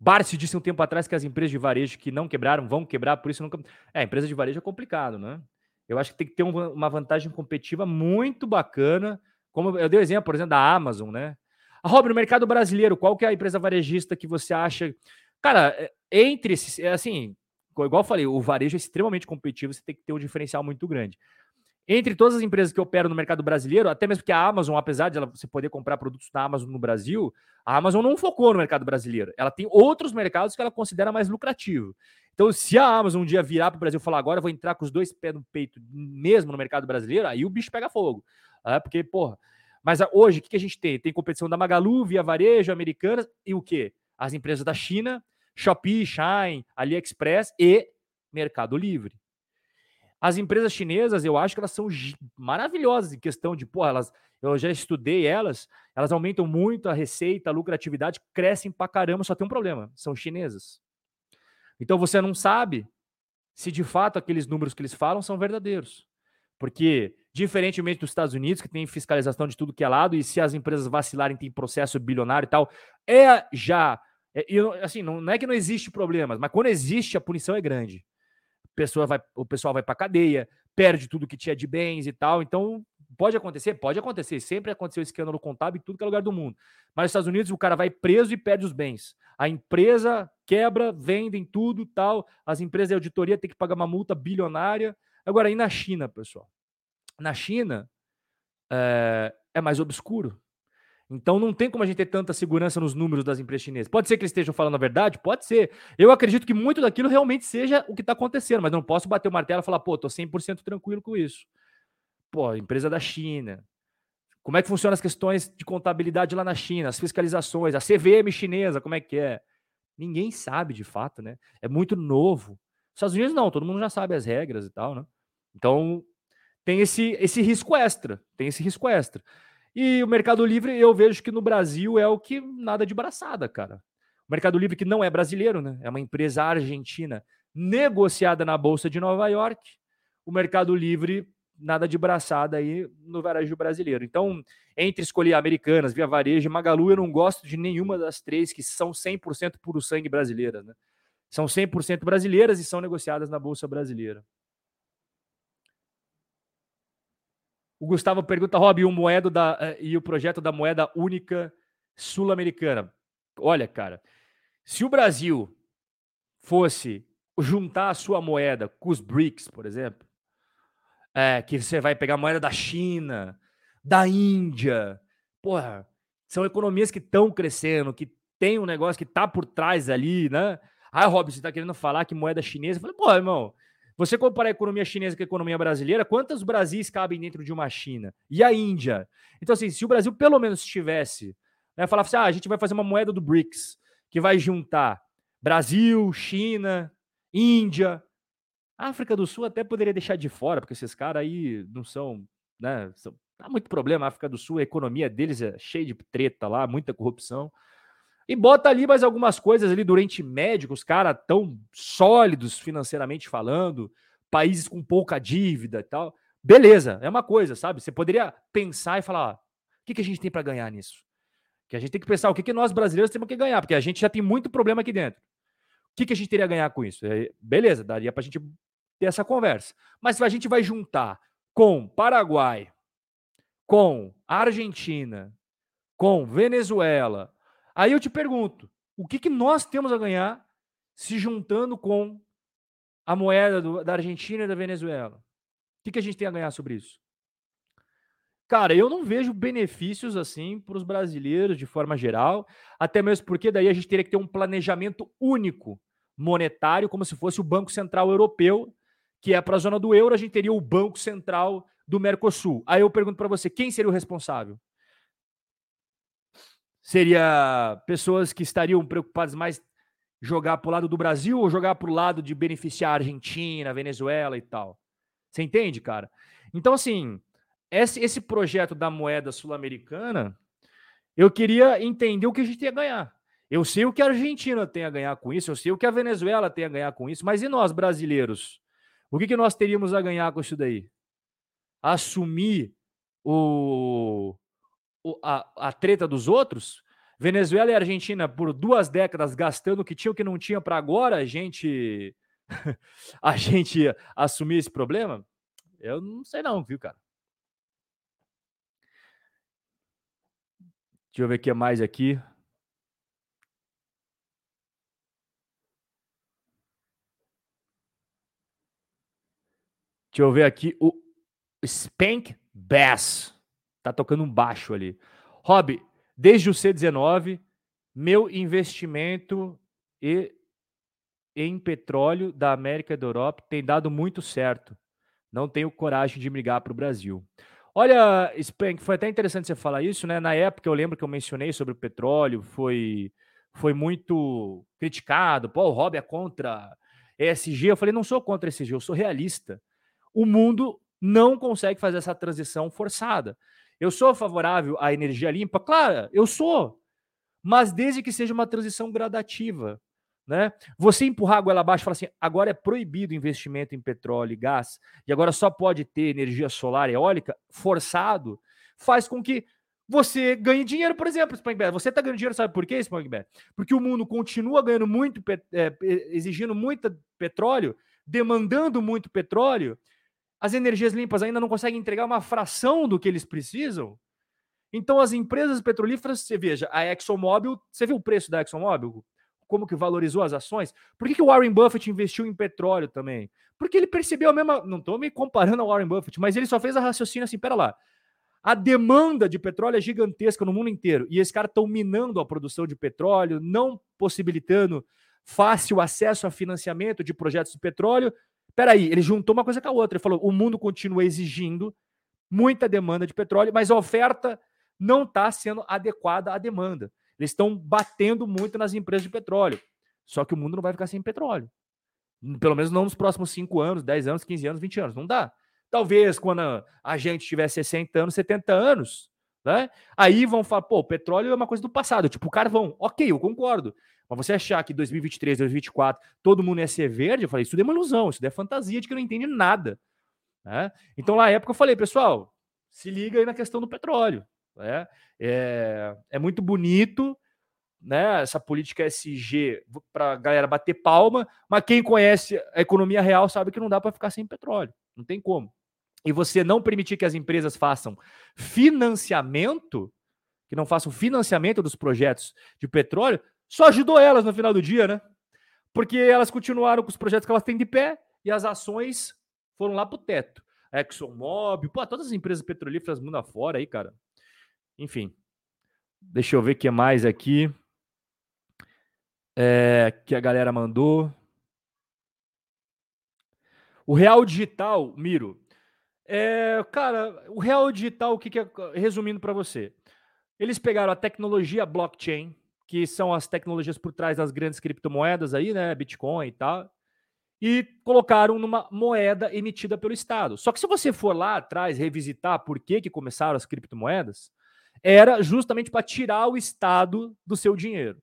Barsi disse um tempo atrás que as empresas de varejo que não quebraram vão quebrar, por isso nunca. É, empresa de varejo é complicado, né? Eu acho que tem que ter uma vantagem competitiva muito bacana. Como eu dei o exemplo, por exemplo, da Amazon, né? A Rob, no mercado brasileiro, qual que é a empresa varejista que você acha? Cara, é, entre esses, é assim, igual eu falei, o varejo é extremamente competitivo, você tem que ter um diferencial muito grande. Entre todas as empresas que operam no mercado brasileiro, até mesmo que a Amazon, apesar de ela, você poder comprar produtos da Amazon no Brasil, a Amazon não focou no mercado brasileiro. Ela tem outros mercados que ela considera mais lucrativo. Então, se a Amazon um dia virar para o Brasil e falar agora vou entrar com os dois pés no peito mesmo no mercado brasileiro, aí o bicho pega fogo. É, porque, porra. Mas hoje, o que, que a gente tem? Tem competição da Magalu, Via Varejo, Americanas e o quê? As empresas da China, Shopee, Shine, AliExpress e Mercado Livre. As empresas chinesas, eu acho que elas são maravilhosas em questão de, pô, elas, eu já estudei elas, elas aumentam muito a receita, a lucratividade, crescem pra caramba, só tem um problema, são chinesas. Então você não sabe se de fato aqueles números que eles falam são verdadeiros. Porque, diferentemente dos Estados Unidos, que tem fiscalização de tudo que é lado, e se as empresas vacilarem, tem processo bilionário e tal, é já. É, assim, não, não é que não existe problemas, mas quando existe, a punição é grande pessoa vai, o pessoal vai para cadeia, perde tudo que tinha de bens e tal. Então, pode acontecer? Pode acontecer. Sempre aconteceu escândalo contábil em tudo que é lugar do mundo. Mas nos Estados Unidos, o cara vai preso e perde os bens. A empresa quebra, vendem tudo tal. As empresas de auditoria têm que pagar uma multa bilionária. Agora, e na China, pessoal? Na China, é, é mais obscuro. Então não tem como a gente ter tanta segurança nos números das empresas chinesas. Pode ser que eles estejam falando a verdade? Pode ser. Eu acredito que muito daquilo realmente seja o que está acontecendo, mas não posso bater o martelo e falar, pô, tô 100% tranquilo com isso. Pô, empresa da China. Como é que funcionam as questões de contabilidade lá na China, as fiscalizações, a CVM chinesa, como é que é? Ninguém sabe de fato, né? É muito novo. Nos Estados Unidos não, todo mundo já sabe as regras e tal, né? Então tem esse, esse risco extra, tem esse risco extra. E o Mercado Livre, eu vejo que no Brasil é o que nada de braçada, cara. O Mercado Livre, que não é brasileiro, né? É uma empresa argentina negociada na Bolsa de Nova York. O Mercado Livre, nada de braçada aí no varejo brasileiro. Então, entre escolher Americanas, Via Varejo e Magalu, eu não gosto de nenhuma das três que são 100% puro sangue brasileiras, né? São 100% brasileiras e são negociadas na Bolsa Brasileira. O Gustavo pergunta, Rob, o, moedo da, eh, e o projeto da moeda única sul-americana. Olha, cara, se o Brasil fosse juntar a sua moeda com os BRICS, por exemplo, é, que você vai pegar a moeda da China, da Índia, porra, são economias que estão crescendo, que tem um negócio que tá por trás ali, né? Ah, Rob, você tá querendo falar que moeda chinesa? Eu falei, pô, irmão, você comparar a economia chinesa com a economia brasileira, quantos Brasis cabem dentro de uma China? E a Índia? Então, assim, se o Brasil pelo menos tivesse, né, falava assim, ah, a gente vai fazer uma moeda do BRICS, que vai juntar Brasil, China, Índia, África do Sul até poderia deixar de fora, porque esses caras aí não são, né, são, há muito problema, a África do Sul, a economia deles é cheia de treta lá, muita corrupção. E bota ali mais algumas coisas ali do Oriente Médio, os caras tão sólidos financeiramente falando, países com pouca dívida e tal. Beleza, é uma coisa, sabe? Você poderia pensar e falar: o que, que a gente tem para ganhar nisso? Que a gente tem que pensar o que, que nós brasileiros temos que ganhar, porque a gente já tem muito problema aqui dentro. O que, que a gente teria a ganhar com isso? É, beleza, daria para a gente ter essa conversa. Mas se a gente vai juntar com Paraguai, com Argentina, com Venezuela, Aí eu te pergunto: o que, que nós temos a ganhar se juntando com a moeda do, da Argentina e da Venezuela? O que, que a gente tem a ganhar sobre isso? Cara, eu não vejo benefícios assim para os brasileiros de forma geral, até mesmo porque daí a gente teria que ter um planejamento único monetário, como se fosse o Banco Central Europeu, que é para a zona do euro, a gente teria o Banco Central do Mercosul. Aí eu pergunto para você, quem seria o responsável? Seria pessoas que estariam preocupadas mais jogar para o lado do Brasil ou jogar para o lado de beneficiar a Argentina, Venezuela e tal? Você entende, cara? Então, assim, esse, esse projeto da moeda sul-americana, eu queria entender o que a gente ia ganhar. Eu sei o que a Argentina tem a ganhar com isso, eu sei o que a Venezuela tem a ganhar com isso, mas e nós, brasileiros? O que, que nós teríamos a ganhar com isso daí? Assumir o, o a, a treta dos outros? Venezuela e Argentina, por duas décadas, gastando o que tinha o que não tinha para agora a gente a gente assumir esse problema? Eu não sei não, viu, cara? Deixa eu ver o que mais aqui. Deixa eu ver aqui o Spank Bass. Tá tocando um baixo ali. Rob, desde o C19, meu investimento e em petróleo da América e da Europa tem dado muito certo. Não tenho coragem de migrar para o Brasil. Olha, Spank, foi até interessante você falar isso, né? Na época eu lembro que eu mencionei sobre o petróleo, foi, foi muito criticado. Pô, o Rob é contra ESG. Eu falei, não sou contra ESG, eu sou realista. O mundo não consegue fazer essa transição forçada. Eu sou favorável à energia limpa? Claro, eu sou. Mas desde que seja uma transição gradativa. Né? Você empurrar a goela abaixo e falar assim: agora é proibido investimento em petróleo e gás, e agora só pode ter energia solar e eólica, forçado, faz com que você ganhe dinheiro, por exemplo, Spangbear. Você está ganhando dinheiro, sabe por quê, Spangbear? Porque o mundo continua ganhando muito, é, exigindo muito petróleo, demandando muito petróleo, as energias limpas ainda não conseguem entregar uma fração do que eles precisam. Então, as empresas petrolíferas, você veja, a ExxonMobil, você viu o preço da ExxonMobil? como que valorizou as ações. Por que, que o Warren Buffett investiu em petróleo também? Porque ele percebeu a mesma. Não estou me comparando ao Warren Buffett, mas ele só fez a raciocínio assim: pera lá. A demanda de petróleo é gigantesca no mundo inteiro. E esses caras estão minando a produção de petróleo, não possibilitando fácil acesso a financiamento de projetos de petróleo. Peraí, ele juntou uma coisa com a outra. Ele falou: o mundo continua exigindo muita demanda de petróleo, mas a oferta não está sendo adequada à demanda. Eles estão batendo muito nas empresas de petróleo. Só que o mundo não vai ficar sem petróleo. Pelo menos não nos próximos 5 anos, 10 anos, 15 anos, 20 anos. Não dá. Talvez quando a gente tiver 60 anos, 70 anos, né? Aí vão falar, pô, petróleo é uma coisa do passado, tipo carvão. Ok, eu concordo. Mas você achar que 2023, 2024, todo mundo ia ser verde, eu falei, isso é uma ilusão, isso é fantasia de que não entende nada. Né? Então, na época, eu falei, pessoal, se liga aí na questão do petróleo. Né? É, é muito bonito né, essa política SG para a galera bater palma, mas quem conhece a economia real sabe que não dá para ficar sem petróleo, não tem como. E você não permitir que as empresas façam financiamento, que não façam financiamento dos projetos de petróleo, só ajudou elas no final do dia, né? Porque elas continuaram com os projetos que elas têm de pé e as ações foram lá para o teto. ExxonMobil, pô, todas as empresas petrolíferas mundo afora aí, cara, enfim, deixa eu ver o que mais aqui. É, que a galera mandou. O Real Digital, Miro. É, cara, o Real Digital, o que, que é, resumindo para você? Eles pegaram a tecnologia blockchain, que são as tecnologias por trás das grandes criptomoedas aí, né, Bitcoin e tal, e colocaram numa moeda emitida pelo Estado. Só que se você for lá atrás revisitar por que, que começaram as criptomoedas, era justamente para tirar o Estado do seu dinheiro.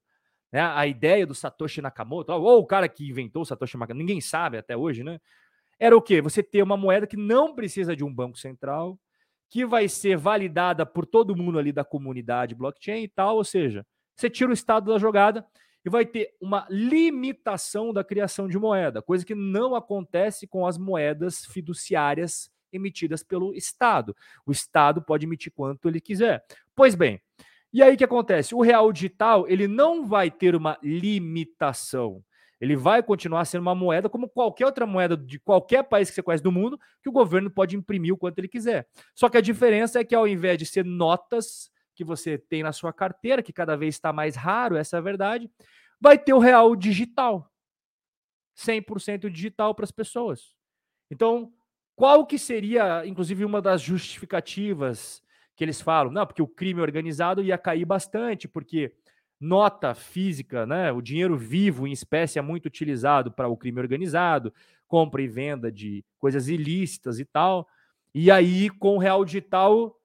Né? A ideia do Satoshi Nakamoto, ou o cara que inventou o Satoshi Nakamoto, ninguém sabe até hoje, né? Era o quê? Você ter uma moeda que não precisa de um banco central, que vai ser validada por todo mundo ali da comunidade blockchain e tal, ou seja, você tira o Estado da jogada e vai ter uma limitação da criação de moeda, coisa que não acontece com as moedas fiduciárias emitidas pelo Estado. O Estado pode emitir quanto ele quiser. Pois bem, e aí o que acontece? O real digital ele não vai ter uma limitação. Ele vai continuar sendo uma moeda como qualquer outra moeda de qualquer país que você conhece do mundo, que o governo pode imprimir o quanto ele quiser. Só que a diferença é que ao invés de ser notas que você tem na sua carteira, que cada vez está mais raro, essa é a verdade, vai ter o real digital. 100% digital para as pessoas. Então, qual que seria, inclusive, uma das justificativas que eles falam? Não, porque o crime organizado ia cair bastante, porque nota física, né? O dinheiro vivo em espécie é muito utilizado para o crime organizado, compra e venda de coisas ilícitas e tal. E aí, com o real digital,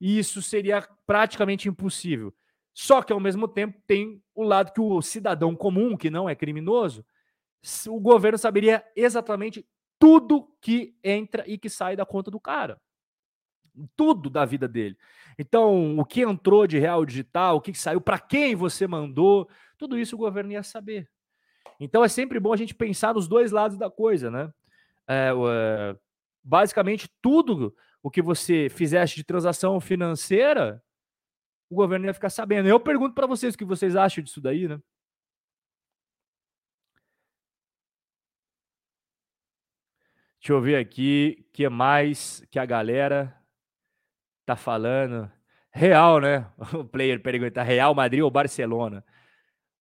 isso seria praticamente impossível. Só que, ao mesmo tempo, tem o lado que o cidadão comum, que não é criminoso, o governo saberia exatamente tudo que entra e que sai da conta do cara. Tudo da vida dele. Então, o que entrou de real digital, o que saiu, para quem você mandou, tudo isso o governo ia saber. Então é sempre bom a gente pensar nos dois lados da coisa, né? É, é, basicamente, tudo o que você fizesse de transação financeira, o governo ia ficar sabendo. Eu pergunto para vocês o que vocês acham disso daí, né? Deixa eu ver aqui o que mais que a galera tá falando. Real, né? O player pergunta: Real Madrid ou Barcelona?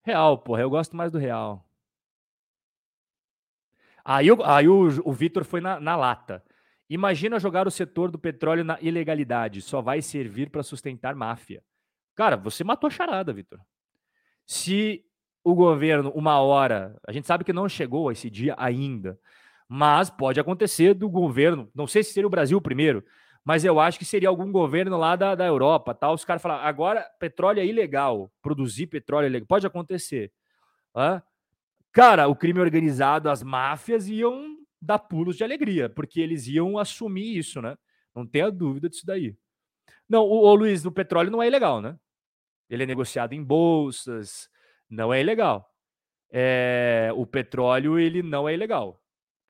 Real, porra, eu gosto mais do Real. Aí, aí o, o Vitor foi na, na lata. Imagina jogar o setor do petróleo na ilegalidade, só vai servir para sustentar máfia. Cara, você matou a charada, Vitor. Se o governo, uma hora, a gente sabe que não chegou a esse dia ainda, mas pode acontecer do governo, não sei se seria o Brasil primeiro, mas eu acho que seria algum governo lá da, da Europa, tal, os caras falar, agora petróleo é ilegal, produzir petróleo é ilegal, pode acontecer. Hã? Cara, o crime organizado, as máfias iam dar pulos de alegria, porque eles iam assumir isso, né? Não tenha dúvida disso daí. Não, o, o Luiz, o petróleo não é ilegal, né? Ele é negociado em bolsas, não é ilegal. É, o petróleo, ele não é ilegal.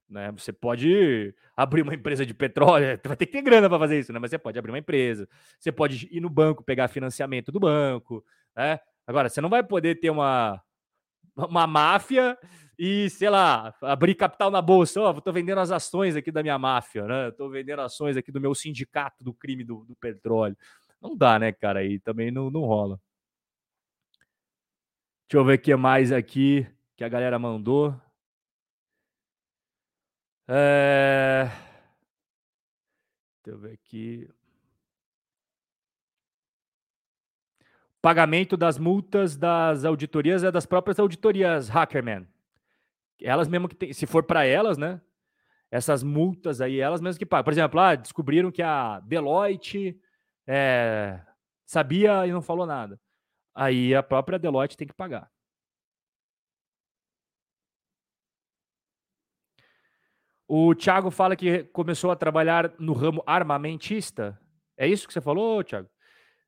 Né? Você pode abrir uma empresa de petróleo, vai ter que ter grana para fazer isso, né? Mas você pode abrir uma empresa, você pode ir no banco pegar financiamento do banco, né? Agora, você não vai poder ter uma, uma máfia e, sei lá, abrir capital na bolsa. Ó, oh, tô vendendo as ações aqui da minha máfia, né? Tô vendendo ações aqui do meu sindicato do crime do, do petróleo. Não dá, né, cara? Aí também não, não rola. Deixa eu ver o que mais aqui que a galera mandou. É... Deixa eu ver aqui. Pagamento das multas das auditorias é das próprias auditorias Hackerman. Elas mesmo que tem, se for para elas, né? Essas multas aí, elas mesmas que pagam. Por exemplo, lá descobriram que a Deloitte é, sabia e não falou nada. Aí a própria Deloitte tem que pagar. O Thiago fala que começou a trabalhar no ramo armamentista. É isso que você falou, Thiago?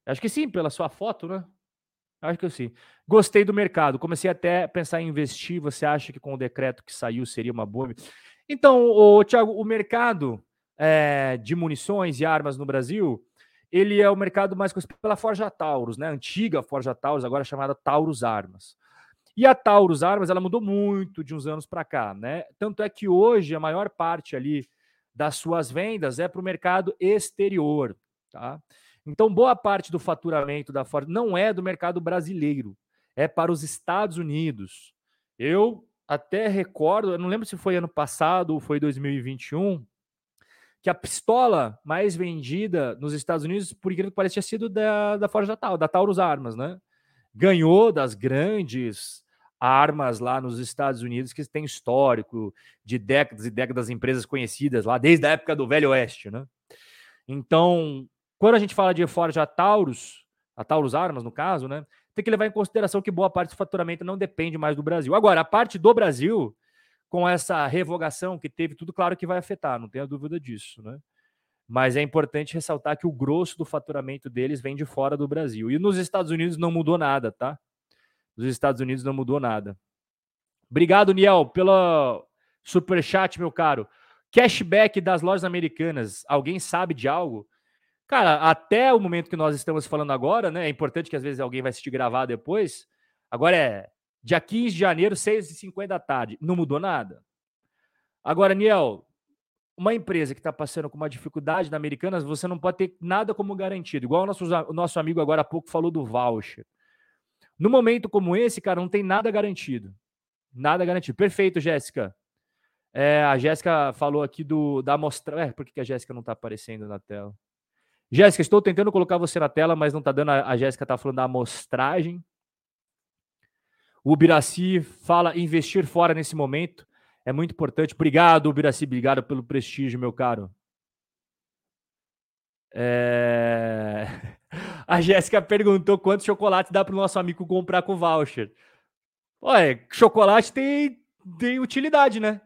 Acho que sim, pela sua foto, né? Acho que sim. Gostei do mercado. Comecei até a pensar em investir. Você acha que com o decreto que saiu seria uma boa? Então, o Thiago, o mercado é, de munições e armas no Brasil, ele é o mercado mais conhecido pela Forja Taurus, né? Antiga Forja Taurus, agora chamada Taurus Armas. E a Taurus Armas, ela mudou muito de uns anos para cá, né? Tanto é que hoje a maior parte ali das suas vendas é para o mercado exterior, tá? Então, boa parte do faturamento da Ford não é do mercado brasileiro, é para os Estados Unidos. Eu até recordo, eu não lembro se foi ano passado ou foi 2021, que a pistola mais vendida nos Estados Unidos, por incrível que pareça, tinha sido da, da Ford da, da Taurus Armas, né? Ganhou das grandes armas lá nos Estados Unidos que tem histórico de décadas e décadas empresas conhecidas lá desde a época do Velho Oeste, né? Então, quando a gente fala de Forja Taurus, a Taurus Armas no caso, né? Tem que levar em consideração que boa parte do faturamento não depende mais do Brasil. Agora, a parte do Brasil, com essa revogação que teve, tudo claro que vai afetar, não tenha dúvida disso, né? Mas é importante ressaltar que o grosso do faturamento deles vem de fora do Brasil. E nos Estados Unidos não mudou nada, tá? dos Estados Unidos não mudou nada. Obrigado, Niel, pela super chat, meu caro. Cashback das lojas americanas. Alguém sabe de algo? Cara, até o momento que nós estamos falando agora, né? É importante que às vezes alguém vai assistir gravar depois. Agora é Dia 15 de janeiro, 6h50 da tarde. Não mudou nada. Agora, Niel, uma empresa que está passando com uma dificuldade na Americanas, você não pode ter nada como garantido. Igual o nosso, o nosso amigo agora há pouco falou do voucher. No momento como esse, cara, não tem nada garantido. Nada garantido. Perfeito, Jéssica. É, a Jéssica falou aqui do da amostra. É, por que a Jéssica não está aparecendo na tela? Jéssica, estou tentando colocar você na tela, mas não está dando. A, Jéssica está falando da amostragem. O Biraci fala investir fora nesse momento é muito importante. Obrigado, Biraci, obrigado pelo prestígio, meu caro. É... A Jéssica perguntou quantos chocolates dá para o nosso amigo comprar com voucher. Olha, chocolate tem, tem utilidade, né?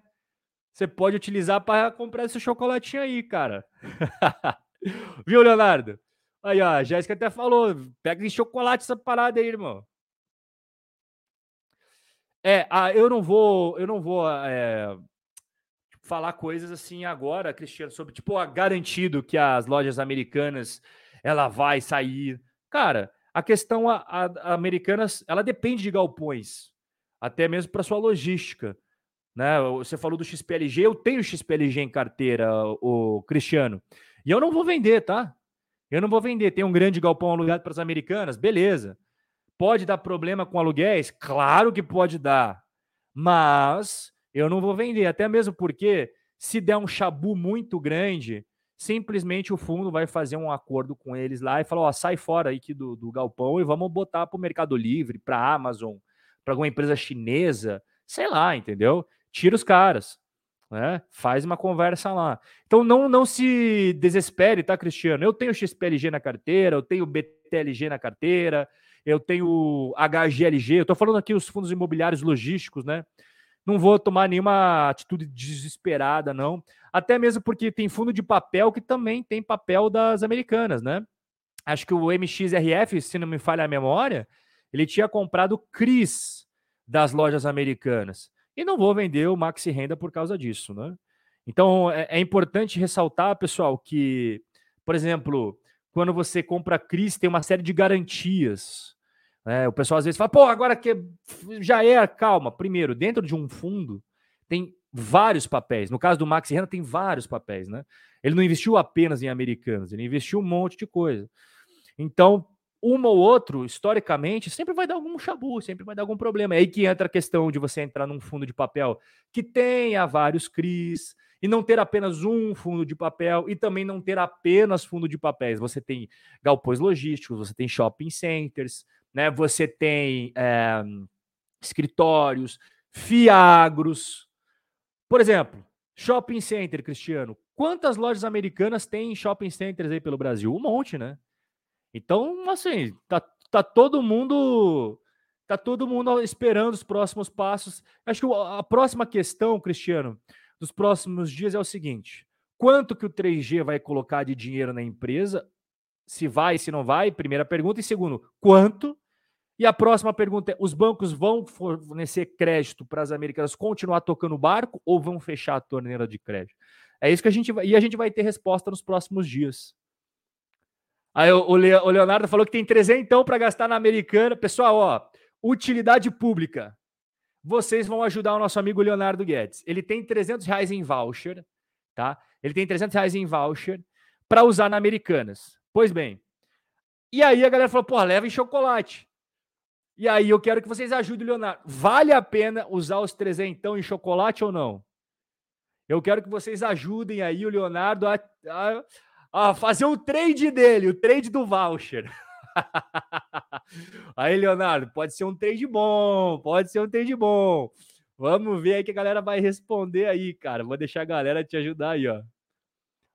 Você pode utilizar para comprar esse chocolatinho aí, cara. Viu, Leonardo? Aí, ó, a Jéssica até falou: pega de chocolate essa parada aí, irmão. É, ah, eu não vou, eu não vou é, falar coisas assim agora, Cristiano, sobre tipo, ah, garantido que as lojas americanas ela vai sair. Cara, a questão a, a, a americanas, ela depende de galpões, até mesmo para sua logística. Né? Você falou do XPLG, eu tenho XPLG em carteira, o Cristiano. E eu não vou vender, tá? Eu não vou vender. Tem um grande galpão alugado para as americanas, beleza. Pode dar problema com aluguéis? Claro que pode dar. Mas eu não vou vender, até mesmo porque se der um chabu muito grande, simplesmente o fundo vai fazer um acordo com eles lá e falar: ó, sai fora aí do, do galpão e vamos botar para o Mercado Livre, para a Amazon, para alguma empresa chinesa, sei lá, entendeu? Tira os caras. Né? Faz uma conversa lá. Então não não se desespere, tá, Cristiano? Eu tenho XPLG na carteira, eu tenho BTLG na carteira, eu tenho HGLG, eu estou falando aqui os fundos imobiliários logísticos, né? Não vou tomar nenhuma atitude desesperada, não. Até mesmo porque tem fundo de papel que também tem papel das americanas, né? Acho que o MXRF, se não me falha a memória, ele tinha comprado CRIs das lojas americanas. E não vou vender o Maxi Renda por causa disso, né? Então é, é importante ressaltar, pessoal, que, por exemplo, quando você compra CRIs, tem uma série de garantias. Né? O pessoal às vezes fala, pô, agora que já é, calma. Primeiro, dentro de um fundo, tem vários papéis. No caso do Max Renda, tem vários papéis, né? Ele não investiu apenas em americanos, ele investiu um monte de coisa. Então, uma ou outro, historicamente, sempre vai dar algum chabu, sempre vai dar algum problema. É aí que entra a questão de você entrar num fundo de papel que tenha vários CRIs, e não ter apenas um fundo de papel e também não ter apenas fundo de papéis. Você tem galpões logísticos, você tem shopping centers, né? Você tem é, escritórios, fiagros. Por exemplo, shopping center, Cristiano. Quantas lojas americanas tem shopping centers aí pelo Brasil? Um monte, né? Então, assim, tá, tá todo mundo tá todo mundo esperando os próximos passos. Acho que a próxima questão, Cristiano, dos próximos dias é o seguinte: quanto que o 3G vai colocar de dinheiro na empresa? Se vai, se não vai, primeira pergunta. E segundo, quanto? E a próxima pergunta é: os bancos vão fornecer crédito para as americanas continuar tocando o barco ou vão fechar a torneira de crédito? É isso que a gente vai. E a gente vai ter resposta nos próximos dias. Aí o, Leonardo falou que tem 300 então para gastar na americana. Pessoal, ó, utilidade pública vocês vão ajudar o nosso amigo Leonardo Guedes. Ele tem 300 reais em voucher, tá? Ele tem 300 reais em voucher para usar na Americanas. Pois bem. E aí a galera falou, pô, leva em chocolate. E aí eu quero que vocês ajudem o Leonardo. Vale a pena usar os 300 então em chocolate ou não? Eu quero que vocês ajudem aí o Leonardo a, a, a fazer o trade dele, o trade do voucher. aí, Leonardo, pode ser um trade bom, pode ser um trade bom. Vamos ver aí que a galera vai responder aí, cara. Vou deixar a galera te ajudar aí, ó.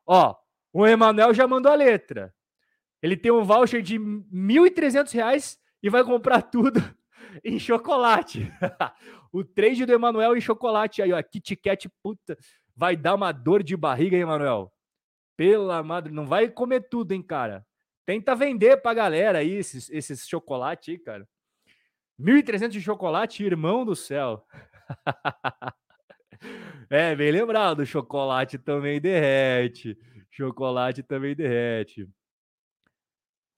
Ó, o Emanuel já mandou a letra. Ele tem um voucher de R$ 1.300 e vai comprar tudo em chocolate. o trade do Emanuel em chocolate aí, ó. Kit Kat, puta, vai dar uma dor de barriga, Emanuel? Pela madre, não vai comer tudo, hein, cara? Tenta vender pra galera aí esses, esses chocolates aí, cara. 1.300 de chocolate, irmão do céu. é, bem lembrado, chocolate também derrete. Chocolate também derrete.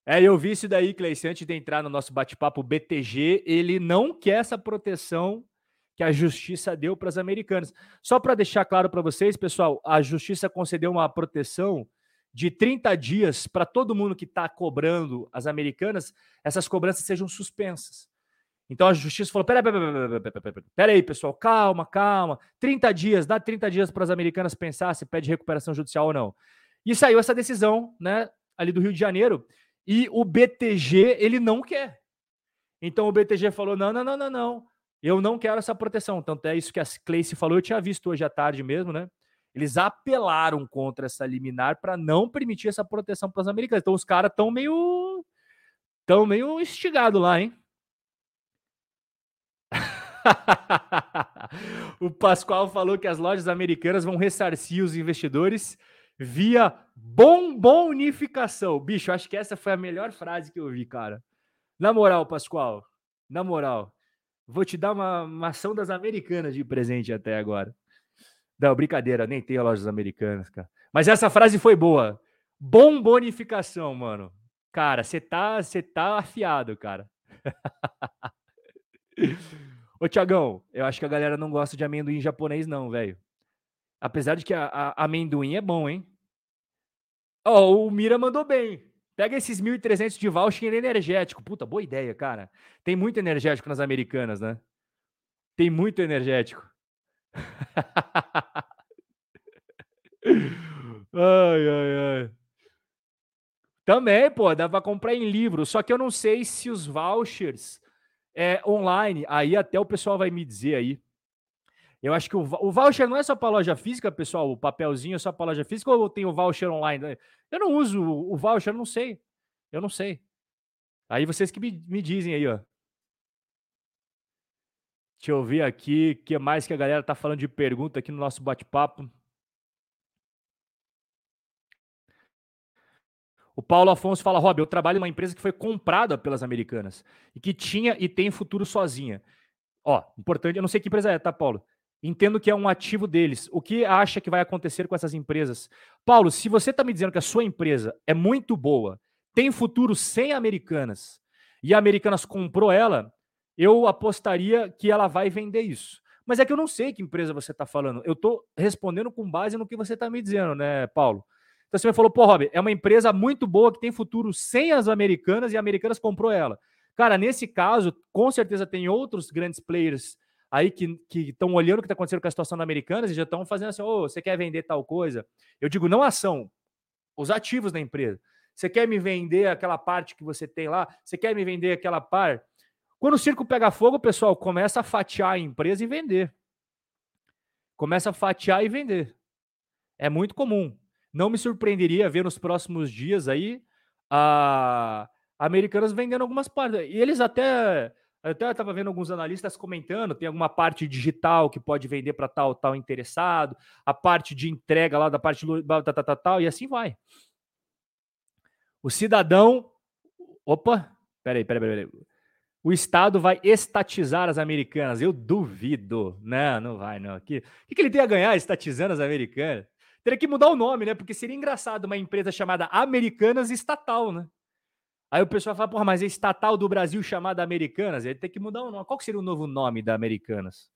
É, eu vi isso daí, Cleice, antes de entrar no nosso bate-papo, BTG, ele não quer essa proteção que a justiça deu para as americanas. Só para deixar claro para vocês, pessoal, a justiça concedeu uma proteção de 30 dias para todo mundo que está cobrando as americanas, essas cobranças sejam suspensas. Então a justiça falou: peraí, peraí, peraí, peraí, pessoal, calma, calma. 30 dias, dá 30 dias para as americanas pensar se pede recuperação judicial ou não. E saiu essa decisão, né, ali do Rio de Janeiro, e o BTG, ele não quer. Então o BTG falou: não, não, não, não, não. Eu não quero essa proteção. Tanto é isso que a Cleice falou, eu tinha visto hoje à tarde mesmo, né? Eles apelaram contra essa liminar para não permitir essa proteção para os americanos. Então os caras estão meio. estão meio instigados lá, hein? o Pascoal falou que as lojas americanas vão ressarcir os investidores via bombonificação. Bicho, acho que essa foi a melhor frase que eu vi, cara. Na moral, Pascoal, na moral, vou te dar uma, ação das americanas de presente até agora. Não, brincadeira, nem tenho lojas americanas, cara. Mas essa frase foi boa. Bombonificação, mano. Cara, você tá, tá afiado, cara. Ô, Tiagão, eu acho que a galera não gosta de amendoim japonês, não, velho. Apesar de que a, a, amendoim é bom, hein? Ó, oh, o Mira mandou bem. Pega esses 1.300 de voucher energético. Puta, boa ideia, cara. Tem muito energético nas americanas, né? Tem muito energético. ai, ai, ai. Também, pô, dá pra comprar em livro. Só que eu não sei se os vouchers é, online, aí até o pessoal vai me dizer aí. Eu acho que o, o voucher não é só para loja física, pessoal. O papelzinho é só para loja física ou tem o voucher online? Eu não uso o voucher, não sei. Eu não sei. Aí vocês que me, me dizem aí, ó. Deixa eu ver aqui o que mais que a galera tá falando de pergunta aqui no nosso bate-papo. O Paulo Afonso fala, Rob, eu trabalho numa empresa que foi comprada pelas americanas e que tinha e tem futuro sozinha. Ó, importante, eu não sei que empresa é, tá, Paulo? Entendo que é um ativo deles. O que acha que vai acontecer com essas empresas? Paulo, se você está me dizendo que a sua empresa é muito boa, tem futuro sem americanas, e a Americanas comprou ela, eu apostaria que ela vai vender isso. Mas é que eu não sei que empresa você está falando. Eu estou respondendo com base no que você está me dizendo, né, Paulo? Então você me falou, pô, Rob, é uma empresa muito boa que tem futuro sem as americanas e a Americanas comprou ela. Cara, nesse caso, com certeza tem outros grandes players aí que estão olhando o que está acontecendo com a situação da Americanas e já estão fazendo assim, ô, oh, você quer vender tal coisa? Eu digo, não ação, os ativos da empresa. Você quer me vender aquela parte que você tem lá? Você quer me vender aquela parte? Quando o circo pega fogo, pessoal, começa a fatiar a empresa e vender. Começa a fatiar e vender. É muito comum. Não me surpreenderia ver nos próximos dias aí a Americanas vendendo algumas partes. E eles até até estava vendo alguns analistas comentando, tem alguma parte digital que pode vender para tal tal interessado, a parte de entrega lá da parte tal, tal, tal, tal, e assim vai. O cidadão, opa, peraí, peraí, peraí, o Estado vai estatizar as americanas. Eu duvido. Não, não vai, não. O que, que ele tem a ganhar estatizando as americanas? Teria que mudar o nome, né? Porque seria engraçado uma empresa chamada Americanas Estatal, né? Aí o pessoal fala, porra, mas é estatal do Brasil chamada Americanas. Ele tem que mudar o nome. Qual seria o novo nome da Americanas?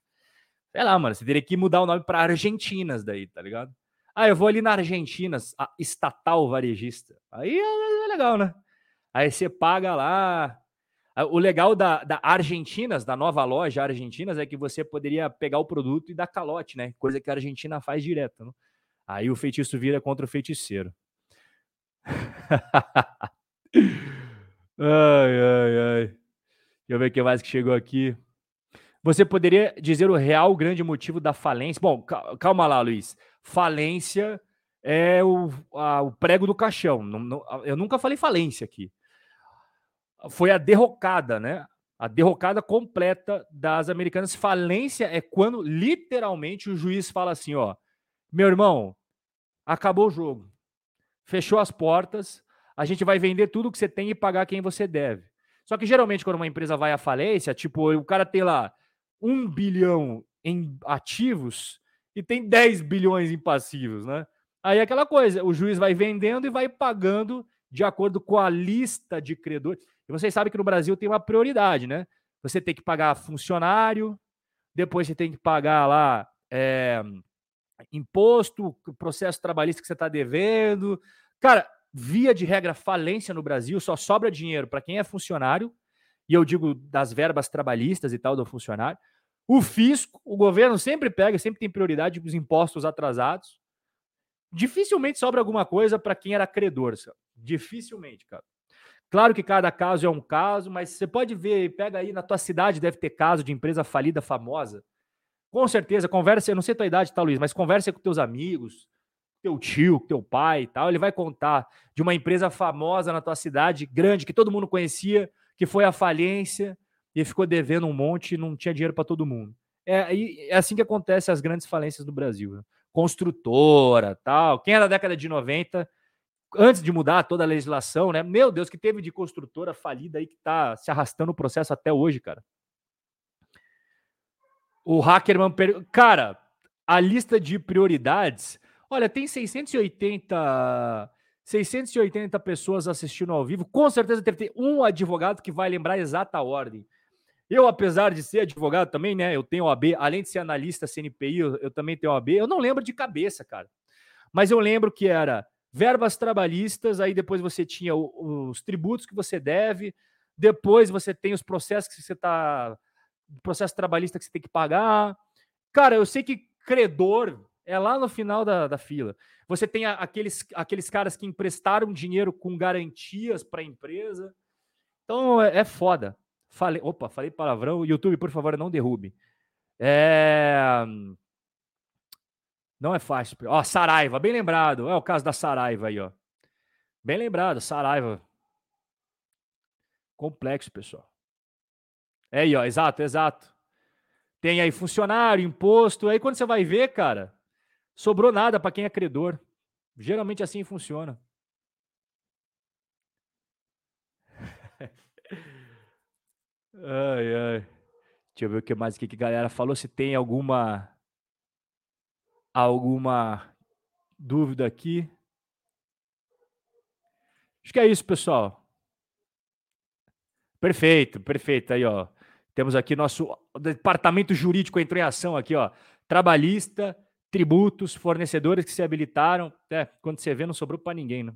Sei lá, mano. Você teria que mudar o nome para Argentinas daí, tá ligado? Ah, eu vou ali na Argentinas, a estatal varejista. Aí é, é legal, né? Aí você paga lá. O legal da, da Argentinas, da nova loja Argentinas, é que você poderia pegar o produto e dar calote, né? Coisa que a Argentina faz direto. Né? Aí o feitiço vira contra o feiticeiro. ai, ai, ai. Deixa eu ver o que mais que chegou aqui. Você poderia dizer o real grande motivo da falência? Bom, calma lá, Luiz. Falência é o, a, o prego do caixão. Não, não, eu nunca falei falência aqui. Foi a derrocada, né? A derrocada completa das americanas. Falência é quando literalmente o juiz fala assim: ó, meu irmão, acabou o jogo. Fechou as portas. A gente vai vender tudo que você tem e pagar quem você deve. Só que geralmente, quando uma empresa vai à falência, tipo, o cara tem lá um bilhão em ativos e tem 10 bilhões em passivos, né? Aí é aquela coisa, o juiz vai vendendo e vai pagando de acordo com a lista de credores. E vocês sabem que no Brasil tem uma prioridade, né? Você tem que pagar funcionário, depois você tem que pagar lá é, imposto, processo trabalhista que você está devendo. Cara, via de regra, falência no Brasil, só sobra dinheiro para quem é funcionário, e eu digo das verbas trabalhistas e tal do funcionário. O fisco, o governo sempre pega, sempre tem prioridade os impostos atrasados. Dificilmente sobra alguma coisa para quem era credor, sabe? dificilmente, cara. Claro que cada caso é um caso, mas você pode ver, pega aí na tua cidade, deve ter caso de empresa falida famosa. Com certeza, conversa, eu não sei tua idade, tá, Luiz, mas conversa com teus amigos, teu tio, teu pai e tal. Ele vai contar de uma empresa famosa na tua cidade, grande, que todo mundo conhecia, que foi à falência e ficou devendo um monte e não tinha dinheiro para todo mundo. É, é assim que acontece as grandes falências do Brasil. Né? Construtora, tal. Quem é da década de 90 antes de mudar toda a legislação, né? Meu Deus, que teve de construtora falida aí que tá se arrastando o processo até hoje, cara. O Hackerman, per... cara, a lista de prioridades, olha, tem 680 680 pessoas assistindo ao vivo. Com certeza deve ter um advogado que vai lembrar a exata ordem. Eu, apesar de ser advogado também, né? Eu tenho OAB, além de ser analista CNPI, eu, eu também tenho OAB. Eu não lembro de cabeça, cara. Mas eu lembro que era verbas trabalhistas, aí depois você tinha os tributos que você deve, depois você tem os processos que você está. processo trabalhista que você tem que pagar. Cara, eu sei que credor é lá no final da, da fila. Você tem aqueles, aqueles caras que emprestaram dinheiro com garantias para a empresa. Então é, é foda. Falei, opa, falei palavrão. YouTube, por favor, não derrube. É. Não é fácil. Ó, Saraiva, bem lembrado. É o caso da Saraiva aí, ó. Bem lembrado, Saraiva. Complexo, pessoal. É aí, ó, exato, exato. Tem aí funcionário, imposto. Aí quando você vai ver, cara, sobrou nada para quem é credor. Geralmente assim funciona. ai, ai. Deixa eu ver o que mais aqui que a galera falou. Se tem alguma alguma dúvida aqui? Acho que é isso, pessoal. Perfeito, perfeito. Aí, ó. Temos aqui nosso departamento jurídico entrou em ação aqui, ó. Trabalhista, tributos, fornecedores que se habilitaram. É, quando você vê, não sobrou para ninguém, né?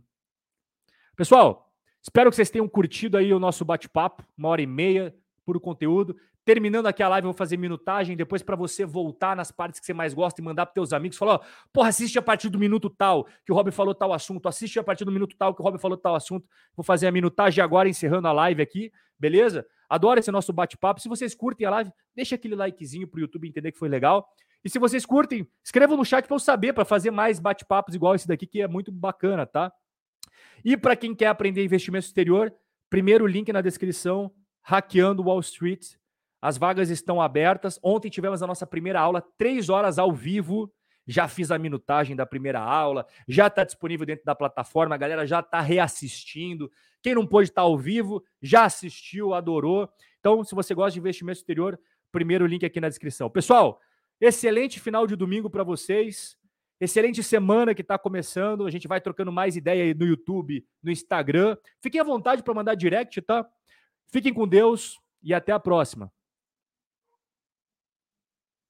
Pessoal, espero que vocês tenham curtido aí o nosso bate-papo, uma hora e meia, puro conteúdo. Terminando aqui a live, eu vou fazer minutagem, depois para você voltar nas partes que você mais gosta e mandar para teus amigos, falar, ó, porra, assiste a partir do minuto tal, que o Rob falou tal assunto, assiste a partir do minuto tal, que o Rob falou tal assunto. Vou fazer a minutagem agora, encerrando a live aqui, beleza? Adoro esse nosso bate-papo. Se vocês curtem a live, deixa aquele likezinho pro YouTube entender que foi legal. E se vocês curtem, escrevam no chat para eu saber, para fazer mais bate-papos igual esse daqui, que é muito bacana, tá? E para quem quer aprender investimento exterior, primeiro link na descrição, hackeando Wall Street as vagas estão abertas. Ontem tivemos a nossa primeira aula, três horas ao vivo. Já fiz a minutagem da primeira aula, já está disponível dentro da plataforma, a galera já está reassistindo. Quem não pôde estar tá ao vivo, já assistiu, adorou. Então, se você gosta de investimento exterior, primeiro link aqui na descrição. Pessoal, excelente final de domingo para vocês. Excelente semana que está começando. A gente vai trocando mais ideia aí no YouTube, no Instagram. Fiquem à vontade para mandar direct, tá? Fiquem com Deus e até a próxima.